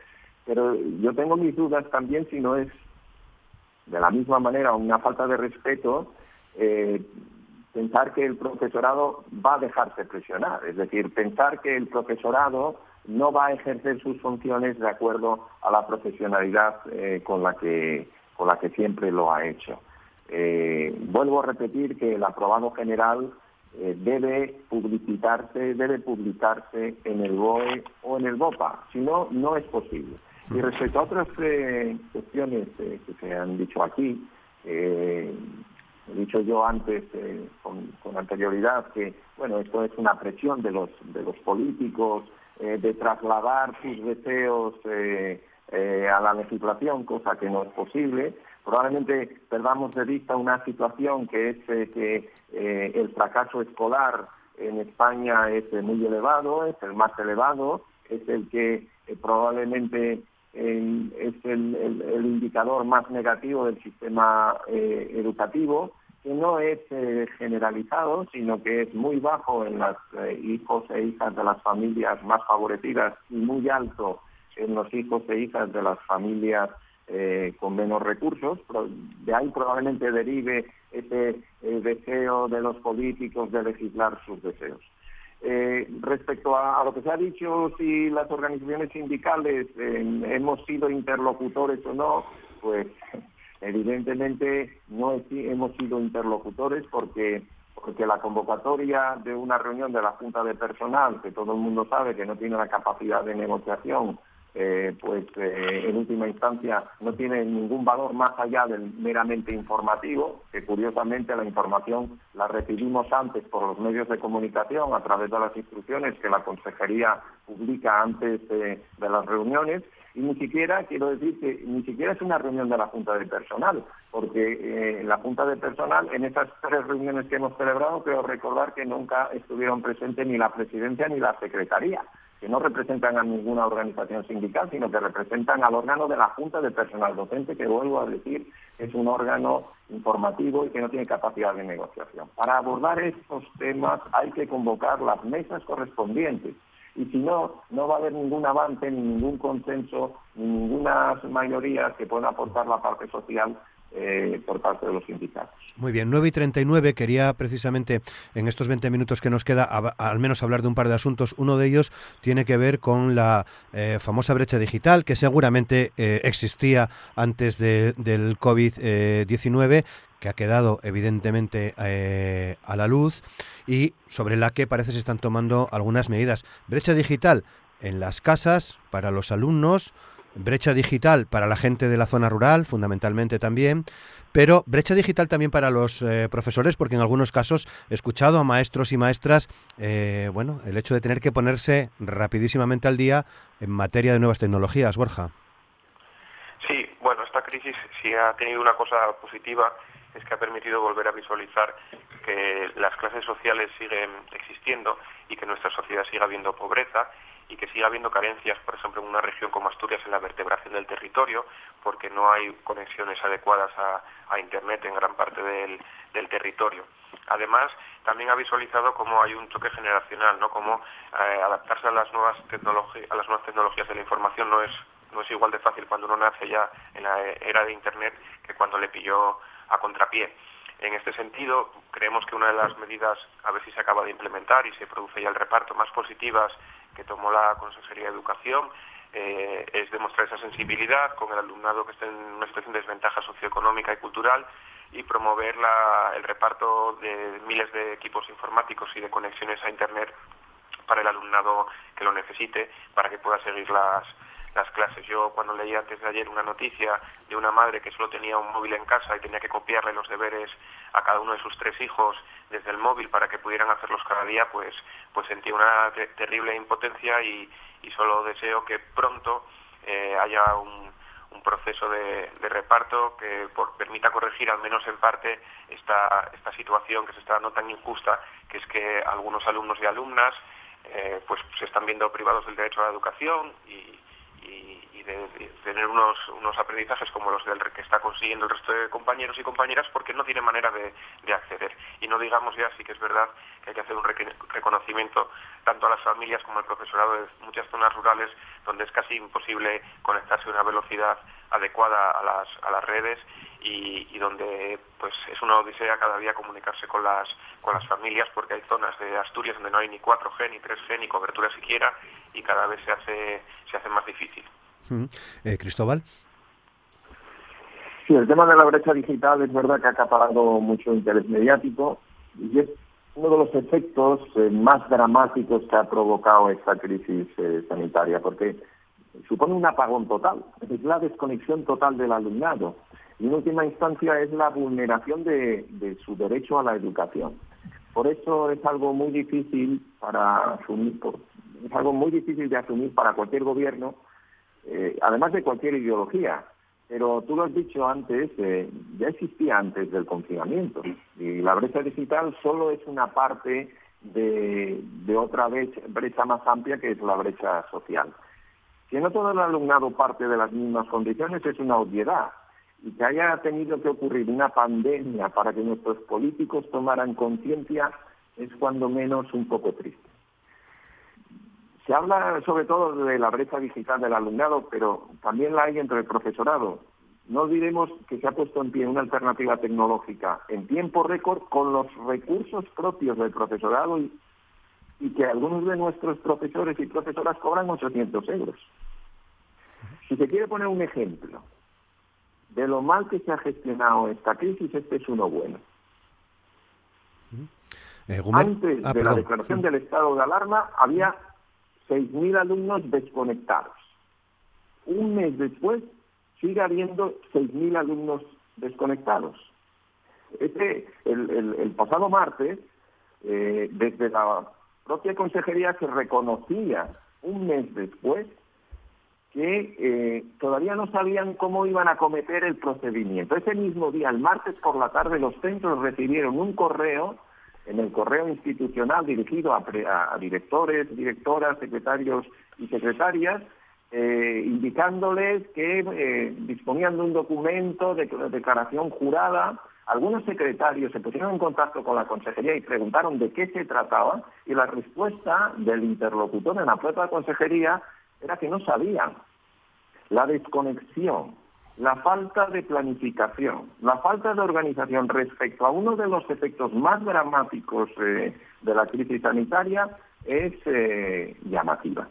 pero yo tengo mis dudas también si no es de la misma manera una falta de respeto eh, pensar que el profesorado va a dejarse presionar, es decir, pensar que el profesorado no va a ejercer sus funciones de acuerdo a la profesionalidad eh, con la que con la que siempre lo ha hecho. Eh, vuelvo a repetir que el aprobado general debe publicitarse, debe publicarse en el BOE o en el BOPA, si no, no es posible. Y respecto a otras cuestiones que se han dicho aquí, he dicho yo antes eh, con, anterioridad que bueno esto es una presión de los de los políticos eh, de trasladar sus deseos eh, a la legislación cosa que no es posible. Probablemente perdamos de vista una situación que es que el fracaso escolar en España es muy elevado es el más elevado es el que probablemente es el, indicador más negativo del sistema educativo que no es eh, generalizado, sino que es muy bajo en los eh, hijos e hijas de las familias más favorecidas y muy alto en los hijos e hijas de las familias eh, con menos recursos. De ahí probablemente derive ese deseo de los políticos de legislar sus deseos. respecto a, lo que se ha dicho, si las organizaciones sindicales hemos sido interlocutores o no, pues Evidentemente no hemos sido interlocutores porque porque la convocatoria de una reunión de la Junta de Personal, que todo el mundo sabe que no tiene la capacidad de negociación, eh, pues eh, en última instancia no tiene ningún valor más allá del meramente informativo, que curiosamente la información la recibimos antes por los medios de comunicación a través de las instrucciones que la Consejería publica antes de las reuniones y ni siquiera, quiero decir que ni siquiera es una reunión de la Junta de Personal, porque eh, la Junta de Personal, en esas tres reuniones que hemos celebrado, creo recordar que nunca estuvieron presentes ni la Presidencia ni la Secretaría, que no representan a ninguna organización sindical, sino que representan al órgano de la Junta de Personal Docente, que vuelvo a decir, es un órgano informativo y que no tiene capacidad de negociación. Para abordar estos temas hay que convocar las mesas correspondientes y si no, no va a haber ningún avance, ni ningún consenso, ni ninguna mayoría que pueda aportar la parte social eh, por parte de los sindicatos. Muy bien, 9 y 39 quería precisamente en estos 20 minutos que nos queda al menos hablar de un par de asuntos. Uno de ellos tiene que ver con la eh, famosa brecha digital que seguramente eh, existía antes del COVID-19, que ha quedado evidentemente a la luz y sobre la que parece se están tomando algunas medidas. Brecha digital en las casas para los alumnos, brecha digital para la gente de la zona rural, fundamentalmente también, pero brecha digital también para los eh, profesores, porque en algunos casos he escuchado a maestros y maestras, eh, bueno, el hecho de tener que ponerse rapidísimamente al día en materia de nuevas tecnologías, Borja. Sí, bueno, esta crisis sí ha tenido una cosa positiva, es que ha permitido volver a visualizar que las clases sociales siguen existiendo y que nuestra sociedad siga habiendo pobreza y que siga habiendo carencias, por ejemplo, en una región como Asturias, en la vertebración del territorio, porque no hay conexiones adecuadas a, Internet en gran parte del, territorio. Además, también ha visualizado cómo hay un choque generacional, ¿no? Cómo eh, adaptarse a las nuevas a las nuevas tecnologías de la información no es no es igual de fácil cuando uno nace ya en la era de Internet que cuando le pilló a contrapié. En este sentido, creemos que una de las medidas, a ver si se acaba de implementar y se produce ya el reparto, más positivas que tomó la Consejería de Educación, eh, es demostrar esa sensibilidad con el alumnado que está en una situación de desventaja socioeconómica y cultural y promover el reparto de miles de equipos informáticos y de conexiones a Internet para el alumnado que lo necesite, para que pueda seguir las, las clases. Yo cuando leí antes de ayer una noticia de una madre que solo tenía un móvil en casa y tenía que copiarle los deberes a cada uno de sus tres hijos desde el móvil para que pudieran hacerlos cada día, pues, pues sentí una terrible impotencia y, solo deseo que pronto eh, haya un, proceso de, reparto que permita corregir al menos en parte esta, esta situación que se está dando tan injusta, que es que algunos alumnos y alumnas eh, pues se están viendo privados del derecho a la educación y, de, tener unos, unos aprendizajes como los del que está consiguiendo el resto de compañeros y compañeras porque no tiene manera de, acceder. Y no digamos ya, sí que es verdad que hay que hacer un reconocimiento tanto a las familias como al profesorado de muchas zonas rurales donde es casi imposible conectarse a una velocidad adecuada a las, a las redes y, donde pues es una odisea cada día comunicarse con las con las familias porque hay zonas de Asturias donde no hay ni 4G ni 3G ni cobertura siquiera y cada vez se hace se hace más difícil. Eh, Cristóbal. Sí, el tema de la brecha digital es verdad que ha acaparado mucho interés mediático y es uno de los efectos eh, más dramáticos que ha provocado esta crisis eh, sanitaria, porque supone un apagón total, es la desconexión total del alumnado y en última instancia es la vulneración de, su derecho a la educación. Por eso es algo muy difícil para asumir, es algo muy difícil de asumir para cualquier gobierno eh, además de cualquier ideología. Pero tú lo has dicho antes, eh, ya existía antes del confinamiento y la brecha digital solo es una parte de, otra brecha, más amplia que es la brecha social. Que no todo el alumnado parte de las mismas condiciones es una obviedad y que haya tenido que ocurrir una pandemia para que nuestros políticos tomaran conciencia es cuando menos un poco triste. Se habla sobre todo de la brecha digital del alumnado, pero también la hay entre el profesorado. No olvidemos que se ha puesto en pie una alternativa tecnológica en tiempo récord con los recursos propios del profesorado y, que algunos de nuestros profesores y profesoras cobran 800 euros. Si se quiere poner un ejemplo de lo mal que se ha gestionado esta crisis, este es uno bueno. Eh, Antes ah, de la declaración del estado de alarma había 6.000 alumnos desconectados. Un mes después sigue habiendo 6.000 alumnos desconectados. Este, el, pasado martes, eh, desde la propia consejería se reconocía un mes después que eh, todavía no sabían cómo iban a cometer el procedimiento. Ese mismo día, el martes por la tarde, los centros recibieron un correo en el correo institucional dirigido a, directores, directoras, secretarios y secretarias, eh, indicándoles que eh, disponían de un documento de, declaración jurada. Algunos secretarios se pusieron en contacto con la consejería y preguntaron de qué se trataba y la respuesta del interlocutor en la propia consejería era que no sabían. La desconexión la falta de planificación, la falta de organización respecto a uno de los efectos más dramáticos eh, de la crisis sanitaria es eh, llamativa.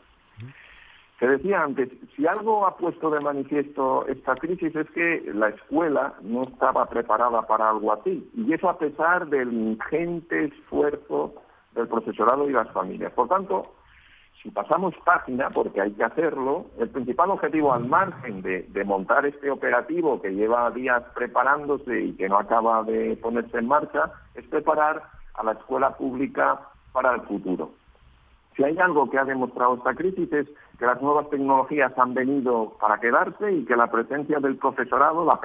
Se decía antes, si algo ha puesto de manifiesto esta crisis es que la escuela no estaba preparada para algo así, y eso a pesar del ingente esfuerzo del profesorado y las familias. Por tanto, si pasamos página, porque hay que hacerlo, el principal objetivo al margen de, montar este operativo que lleva días preparándose y que no acaba de ponerse en marcha, es preparar a la escuela pública para el futuro. Si hay algo que ha demostrado esta crisis es que las nuevas tecnologías han venido para quedarse y que la presencia del profesorado, la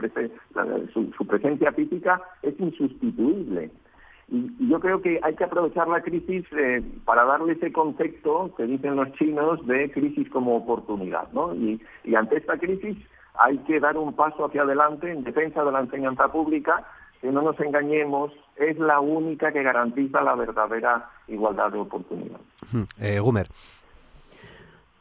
su presencia física es insustituible. Y, yo creo que hay que aprovechar la crisis eh, para darle ese concepto que dicen los chinos de crisis como oportunidad, ¿no? Y, ante esta crisis hay que dar un paso hacia adelante en defensa de la enseñanza pública, que no nos engañemos, es la única que garantiza la verdadera igualdad de oportunidad. Eh, Gumer.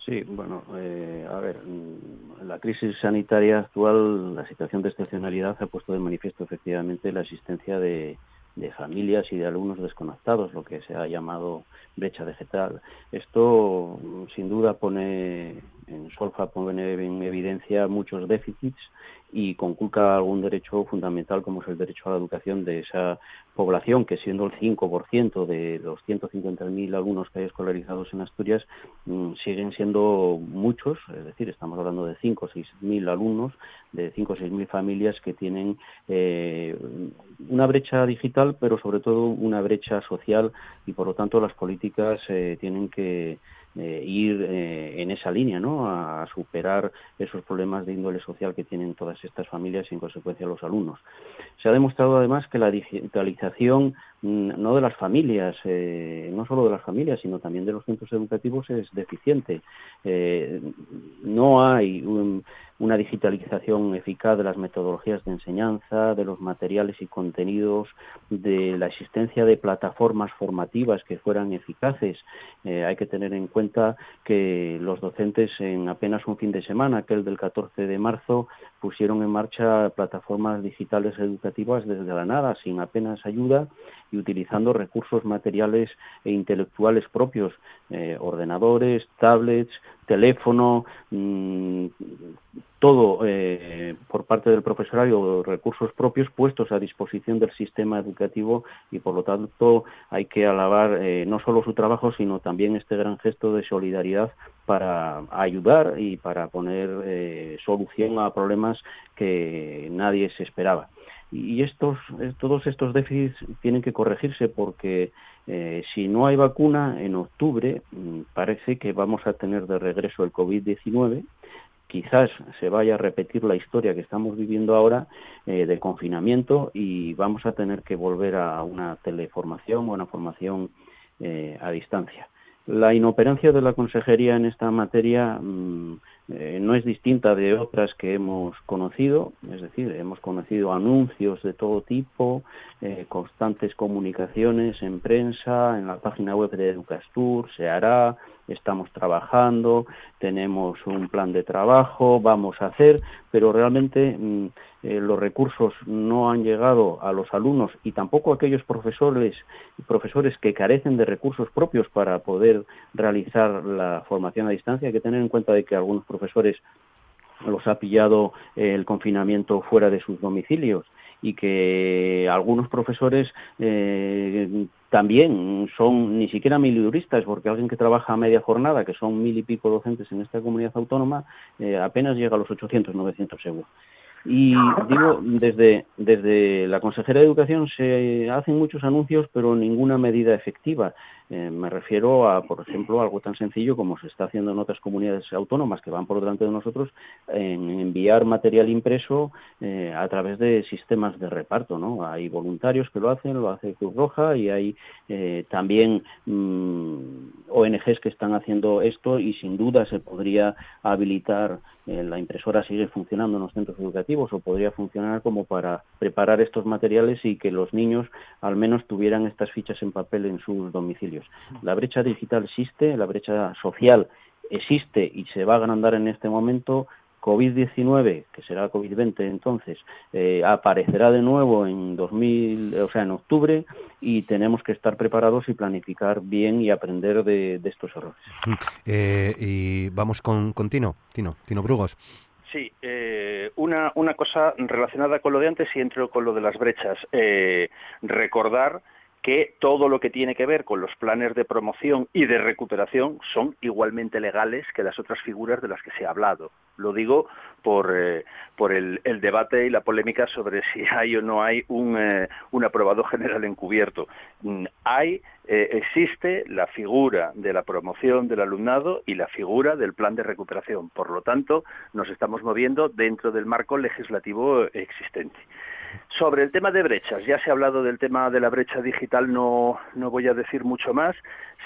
Sí, bueno, eh, a ver, mm, la crisis sanitaria actual, la situación de excepcionalidad ha puesto de manifiesto efectivamente la existencia de, de familias y de alumnos desconectados, lo que se ha llamado brecha digital. Esto sin duda pone en Solfa pone en evidencia muchos déficits y conculca algún derecho fundamental como es el derecho a la educación de esa población que siendo el 5% de los 150.000 alumnos que hay escolarizados en Asturias mm, siguen siendo muchos, es decir, estamos hablando de 5 o 6.000 alumnos de 5 o 6.000 familias que tienen eh, una brecha digital pero sobre todo una brecha social y por lo tanto las políticas eh, tienen que eh, ir eh, en esa línea, ¿no? A, superar esos problemas de índole social que tienen todas estas familias y en consecuencia los alumnos. Se ha demostrado además que la digitalización no de las familias, eh, no solo de las familias, sino también de los centros educativos es deficiente. no hay un, una digitalización eficaz de las metodologías de enseñanza, de los materiales y contenidos, de la existencia de plataformas formativas que fueran eficaces. Eh, hay que tener en cuenta que los docentes en apenas un fin de semana, aquel del 14 de marzo, pusieron en marcha plataformas digitales educativas desde la nada, sin apenas ayuda y utilizando recursos materiales e intelectuales propios, eh, ordenadores, tablets, teléfono, mm, todo eh, por parte del profesorado, recursos propios puestos a disposición del sistema educativo y por lo tanto hay que alabar eh, no solo su trabajo sino también este gran gesto de solidaridad para ayudar y para poner solución a problemas que nadie se esperaba. Y estos eh, todos estos déficits tienen que corregirse porque eh, si no hay vacuna en octubre mm, parece que vamos a tener de regreso el COVID-19 quizás se vaya a repetir la historia que estamos viviendo ahora eh, de confinamiento y vamos a tener que volver a una teleformación o una formación a distancia. La inoperancia de la consejería en esta materia mm, eh, no es distinta de otras que hemos conocido, es decir, hemos conocido anuncios de todo tipo, eh, constantes comunicaciones en prensa, en la página web de Educastur, se hará, estamos trabajando, tenemos un plan de trabajo, vamos a hacer, pero realmente mm, eh, los recursos no han llegado a los alumnos y tampoco a aquellos profesores profesores que carecen de recursos propios para poder realizar la formación a distancia. Hay que tener en cuenta de que algunos profesores los ha pillado el confinamiento fuera de sus domicilios y que algunos profesores eh, también son ni siquiera miliuristas, porque alguien que trabaja a media jornada, que son mil y pico docentes en esta comunidad autónoma, eh, apenas llega a los 800, 900 euros. Y digo, desde, desde la Consejera de Educación se hacen muchos anuncios, pero ninguna medida efectiva. Eh, me refiero a, por ejemplo, algo tan sencillo como se está haciendo en otras comunidades autónomas que van por delante de nosotros, en enviar material impreso eh, a través de sistemas de reparto. ¿no? Hay voluntarios que lo hacen, lo hace Cruz Roja y hay eh, también mm, ONGs que están haciendo esto y sin duda se podría habilitar la impresora sigue funcionando en los centros educativos o podría funcionar como para preparar estos materiales y que los niños al menos tuvieran estas fichas en papel en sus domicilios. La brecha digital existe, la brecha social existe y se va a agrandar en este momento. COVID-19, que será COVID-20 entonces, eh, aparecerá de nuevo en 2000, o sea, en octubre y tenemos que estar preparados y planificar bien y aprender de, estos errores. Eh, y vamos con, con Tino, Tino, Tino Brugos. Sí, eh, una, una cosa relacionada con lo de antes y entro con lo de las brechas. recordar que todo lo que tiene que ver con los planes de promoción y de recuperación son igualmente legales que las otras figuras de las que se ha hablado. Lo digo por, eh, por el, debate y la polémica sobre si hay o no hay un, eh, un aprobado general encubierto. Mm, hay, eh, existe la figura de la promoción del alumnado y la figura del plan de recuperación. Por lo tanto, nos estamos moviendo dentro del marco legislativo existente. Sobre el tema de brechas, ya se ha hablado del tema de la brecha digital, no, no voy a decir mucho más.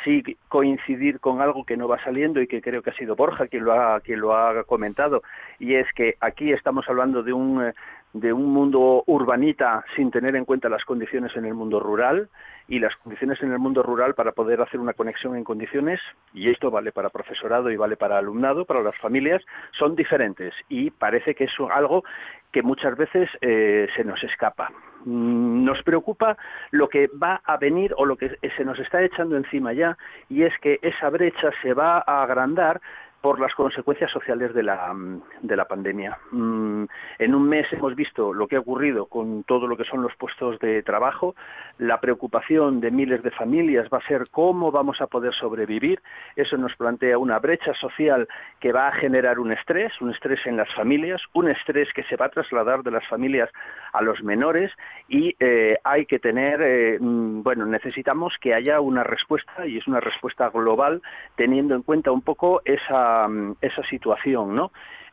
Sí coincidir con algo que no va saliendo y que creo que ha sido Borja quien lo ha, quien lo ha comentado, y es que aquí estamos hablando de un, eh, de un mundo urbanita sin tener en cuenta las condiciones en el mundo rural y las condiciones en el mundo rural para poder hacer una conexión en condiciones, y esto vale para profesorado y vale para alumnado, para las familias, son diferentes y parece que es algo que muchas veces eh, se nos escapa. Mm, nos preocupa lo que va a venir o lo que se nos está echando encima ya, y es que esa brecha se va a agrandar por las consecuencias sociales de la, de la pandemia. Mm, en un mes hemos visto lo que ha ocurrido con todo lo que son los puestos de trabajo. La preocupación de miles de familias va a ser cómo vamos a poder sobrevivir. Eso nos plantea una brecha social que va a generar un estrés, un estrés en las familias, un estrés que se va a trasladar de las familias a los menores y eh, hay que tener, eh, mm, bueno, necesitamos que haya una respuesta y es una respuesta global teniendo en cuenta un poco esa esa, situación, ¿no?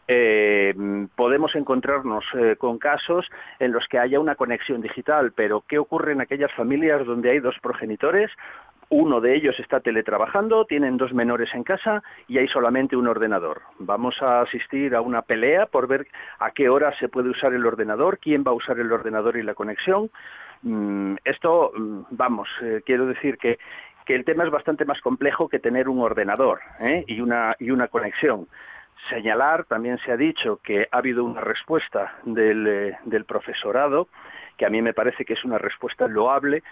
Eh, podemos encontrarnos eh, con casos en los que haya una conexión digital, pero ¿qué ocurre en aquellas familias donde hay dos progenitores? Uno de ellos está teletrabajando, tienen dos menores en casa y hay solamente un ordenador. Vamos a asistir a una pelea por ver a qué hora se puede usar el ordenador, quién va a usar el ordenador y la conexión. Mm, esto, mm, vamos, eh, quiero decir que que el tema es bastante más complejo que tener un ordenador ¿eh? y, una, y una conexión. Señalar, también se ha dicho que ha habido una respuesta del, eh, del profesorado, que a mí me parece que es una respuesta loable,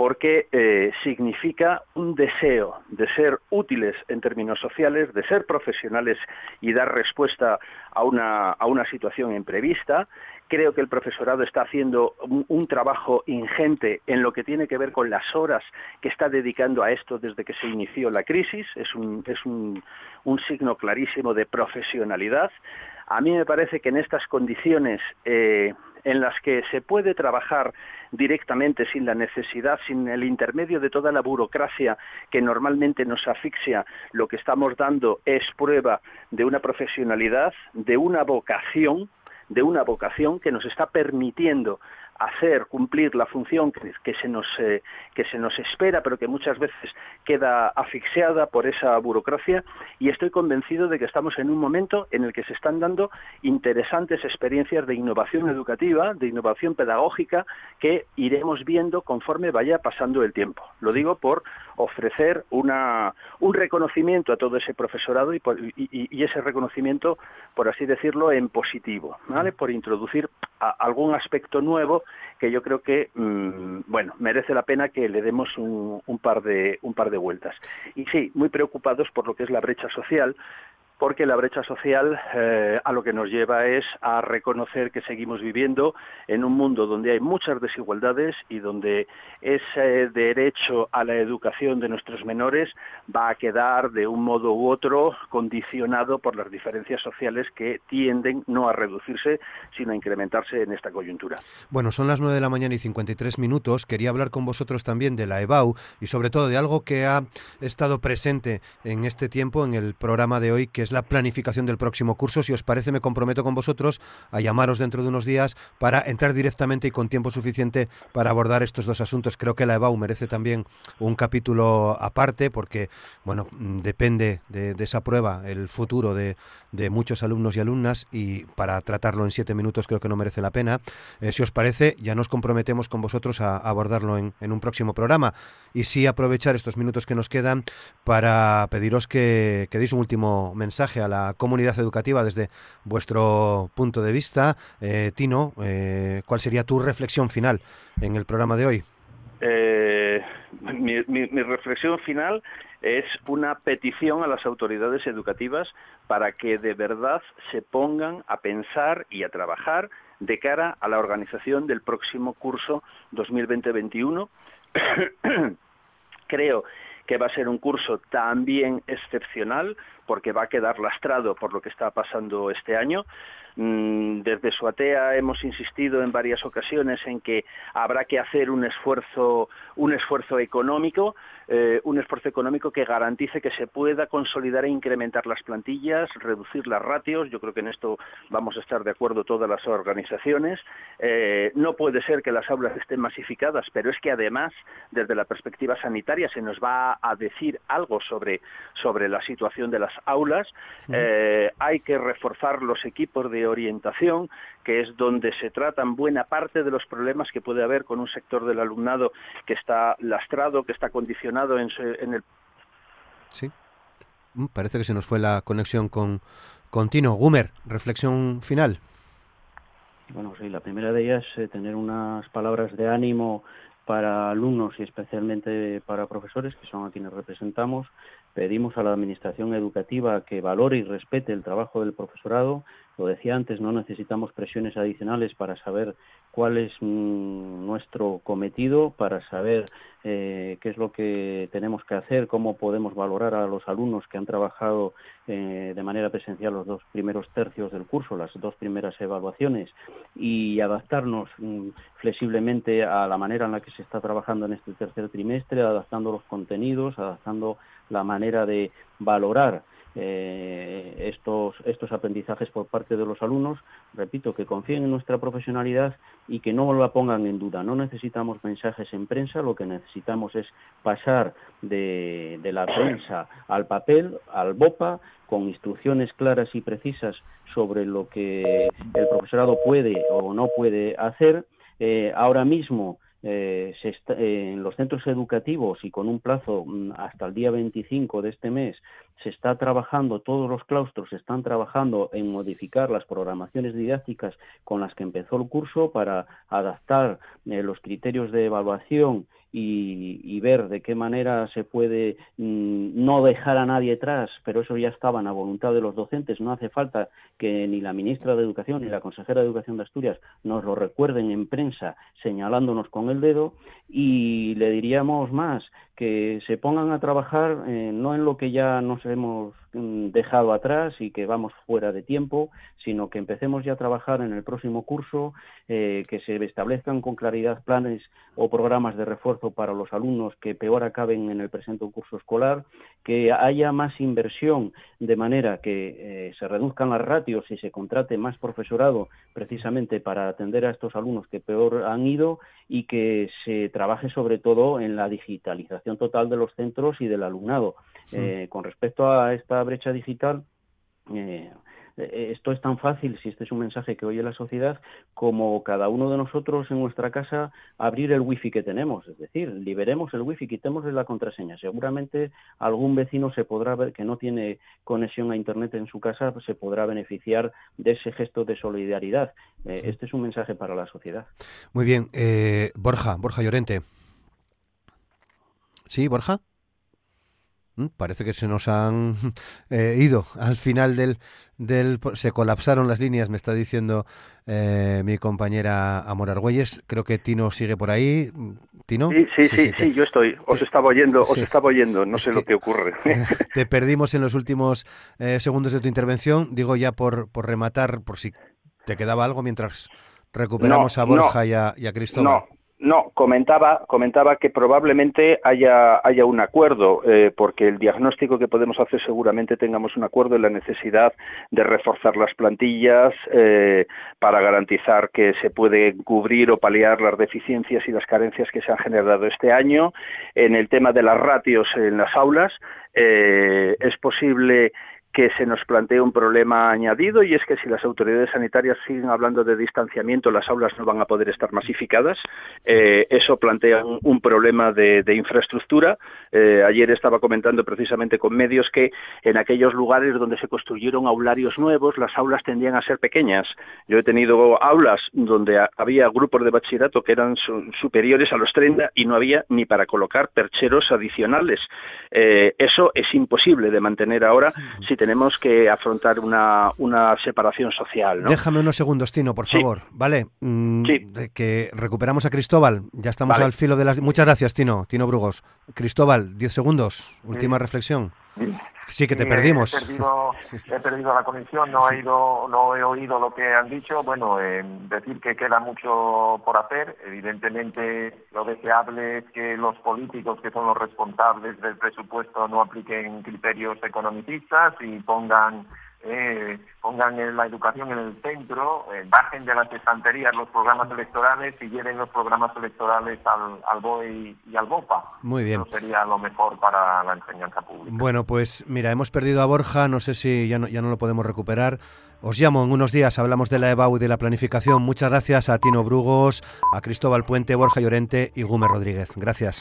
porque eh, significa un deseo de ser útiles en términos sociales, de ser profesionales y dar respuesta a una, situación imprevista, Creo que el profesorado está haciendo un, trabajo ingente en lo que tiene que ver con las horas que está dedicando a esto desde que se inició la crisis. Es un, es un, signo clarísimo de profesionalidad. A mí me parece que en estas condiciones eh, en las que se puede trabajar directamente sin la necesidad, sin el intermedio de toda la burocracia que normalmente nos asfixia, lo que estamos dando es prueba de una profesionalidad, de una vocación de una vocación que nos está permitiendo hacer cumplir la función que, se nos eh, que se nos espera pero que muchas veces queda asfixiada por esa burocracia y estoy convencido de que estamos en un momento en el que se están dando interesantes experiencias de innovación educativa de innovación pedagógica que iremos viendo conforme vaya pasando el tiempo. Lo digo por ofrecer una, un reconocimiento a todo ese profesorado y, y, ese reconocimiento por así decirlo en positivo ¿vale? por introducir algún aspecto nuevo que yo creo que mm, bueno merece la pena que le demos un, un, par de un par de vueltas y sí muy preocupados por lo que es la brecha social porque la brecha social eh, a lo que nos lleva es a reconocer que seguimos viviendo en un mundo donde hay muchas desigualdades y donde ese derecho a la educación de nuestros menores va a quedar de un modo u otro condicionado por las diferencias sociales que tienden no a reducirse, sino a incrementarse en esta coyuntura. Bueno, son las nueve de la mañana y 53 minutos. Quería hablar con vosotros también de la EBAU y sobre todo de algo que ha estado presente en este tiempo en el programa de hoy, que es la planificación del próximo curso. Si os parece, me comprometo con vosotros a llamaros dentro de unos días para entrar directamente y con tiempo suficiente para abordar estos dos asuntos. Creo que la EBAU merece también un capítulo aparte porque, bueno, depende de, esa prueba el futuro de, muchos alumnos y alumnas y para tratarlo en siete minutos creo que no merece la pena. Eh, si os parece, ya nos comprometemos con vosotros a, abordarlo en, en, un próximo programa y sí aprovechar estos minutos que nos quedan para pediros que, que deis un último mensaje a la comunidad educativa desde vuestro punto de vista. Eh, Tino, eh, ¿cuál sería tu reflexión final en el programa de hoy? Eh, mi, reflexión final es una petición a las autoridades educativas para que de verdad se pongan a pensar y a trabajar de cara a la organización del próximo curso 2020-21. Creo que va a ser un curso también excepcional porque va a quedar lastrado por lo que está pasando este año. Mm, desde Suatea hemos insistido en varias ocasiones en que habrá que hacer un esfuerzo, un esfuerzo económico eh, un esfuerzo económico que garantice que se pueda consolidar e incrementar las plantillas, reducir las ratios. Yo creo que en esto vamos a estar de acuerdo todas las organizaciones. Eh, no puede ser que las aulas estén masificadas, pero es que además, desde la perspectiva sanitaria, se nos va a decir algo sobre, sobre la situación de las aulas. Eh, hay que reforzar los equipos de orientación, que es donde se tratan buena parte de los problemas que puede haber con un sector del alumnado que está lastrado, que está condicionado en, el... Sí, mm, parece que se nos fue la conexión con, Tino. Gumer, reflexión final. Bueno, sí, la primera de ellas es eh, tener unas palabras de ánimo para alumnos y especialmente para profesores, que son a quienes representamos. Pedimos a la Administración educativa que valore y respete el trabajo del profesorado. Lo decía antes, no necesitamos presiones adicionales para saber cuál es mm, nuestro cometido, para saber eh, qué es lo que tenemos que hacer, cómo podemos valorar a los alumnos que han trabajado eh, de manera presencial los dos primeros tercios del curso, las dos primeras evaluaciones y adaptarnos mm, flexiblemente a la manera en la que se está trabajando en este tercer trimestre, adaptando los contenidos, adaptando la manera de valorar eh, estos, estos aprendizajes por parte de los alumnos, repito, que confíen en nuestra profesionalidad y que no la pongan en duda. No necesitamos mensajes en prensa, lo que necesitamos es pasar de, de la prensa al papel, al BOPA, con instrucciones claras y precisas sobre lo que el profesorado puede o no puede hacer. Eh, ahora mismo eh, se eh, en los centros educativos y con un plazo mm, hasta el día 25 de este mes se está trabajando, todos los claustros están trabajando en modificar las programaciones didácticas con las que empezó el curso para adaptar eh, los criterios de evaluación y, ver de qué manera se puede mm, no dejar a nadie atrás, pero eso ya estaba a voluntad de los docentes. No hace falta que ni la ministra de Educación ni la consejera de Educación de Asturias nos lo recuerden en prensa señalándonos con el dedo y le diríamos más que se pongan a trabajar eh, no en lo que ya nos hemos mm, dejado atrás y que vamos fuera de tiempo, sino que empecemos ya a trabajar en el próximo curso, eh, que se establezcan con claridad planes o programas de refuerzo para los alumnos que peor acaben en el presente curso escolar, que haya más inversión de manera que eh, se reduzcan las ratios y se contrate más profesorado precisamente para atender a estos alumnos que peor han ido y que se trabaje sobre todo en la digitalización total de los centros y del alumnado. Eh, con respecto a esta brecha digital, eh, eh, esto es tan fácil, si este es un mensaje que oye la sociedad, como cada uno de nosotros en nuestra casa abrir el wifi que tenemos. Es decir, liberemos el wifi, quitémosle la contraseña. Seguramente algún vecino se podrá ver que no tiene conexión a internet en su casa, se podrá beneficiar de ese gesto de solidaridad. este es un mensaje para la sociedad. Muy bien. Borja, Borja Llorente. ¿Sí, Borja? Mm, parece que se nos han eh, ido al final del, del... Se colapsaron las líneas, me está diciendo eh, mi compañera Amor Argüelles. Creo que Tino sigue por ahí. ¿Tino? Sí, sí, sí, sí, yo estoy. Os estaba oyendo, os estaba oyendo. No sé lo que ocurre. te perdimos en los últimos eh, segundos de tu intervención. Digo ya por, por rematar, por si te quedaba algo mientras recuperamos a Borja y, a, y, a, Cristóbal. No. No, comentaba, comentaba que probablemente haya, haya un acuerdo, eh, porque el diagnóstico que podemos hacer seguramente tengamos un acuerdo en la necesidad de reforzar las plantillas eh, para garantizar que se puede cubrir o paliar las deficiencias y las carencias que se han generado este año. En el tema de las ratios en las aulas, eh, es posible que se nos plantea un problema añadido y es que si las autoridades sanitarias siguen hablando de distanciamiento, las aulas no van a poder estar masificadas. Eh, eso plantea un, problema de, infraestructura. Eh, ayer estaba comentando precisamente con medios que en aquellos lugares donde se construyeron aularios nuevos, las aulas tendían a ser pequeñas. Yo he tenido aulas donde había grupos de bachillerato que eran superiores a los 30 y no había ni para colocar percheros adicionales. Eh, eso es imposible de mantener ahora si tenemos que afrontar una, una separación social. Déjame unos segundos, Tino, por favor. ¿Vale? Mm, que recuperamos a Cristóbal. Ya estamos al filo de las... Muchas gracias, Tino. Tino Brugos. Cristóbal, diez segundos. Última reflexión. Sí, que te perdimos. He perdido, la conexión, no, he ido, no he oído lo que han dicho. Bueno, eh, decir que queda mucho por hacer. Evidentemente, lo deseable es que los políticos, que son los responsables del presupuesto, no apliquen criterios economicistas y pongan eh, pongan la educación en el centro, eh, bajen de las estanterías los programas electorales y lleven los programas electorales al, al BOE y, al BOPA. Muy bien. Eso sería lo mejor para la enseñanza pública. Bueno, pues mira, hemos perdido a Borja, no sé si ya no, ya no lo podemos recuperar. Os llamo en unos días, hablamos de la EBAU y de la planificación. Muchas gracias a Tino Brugos, a Cristóbal Puente, Borja Llorente y Gume Rodríguez. Gracias.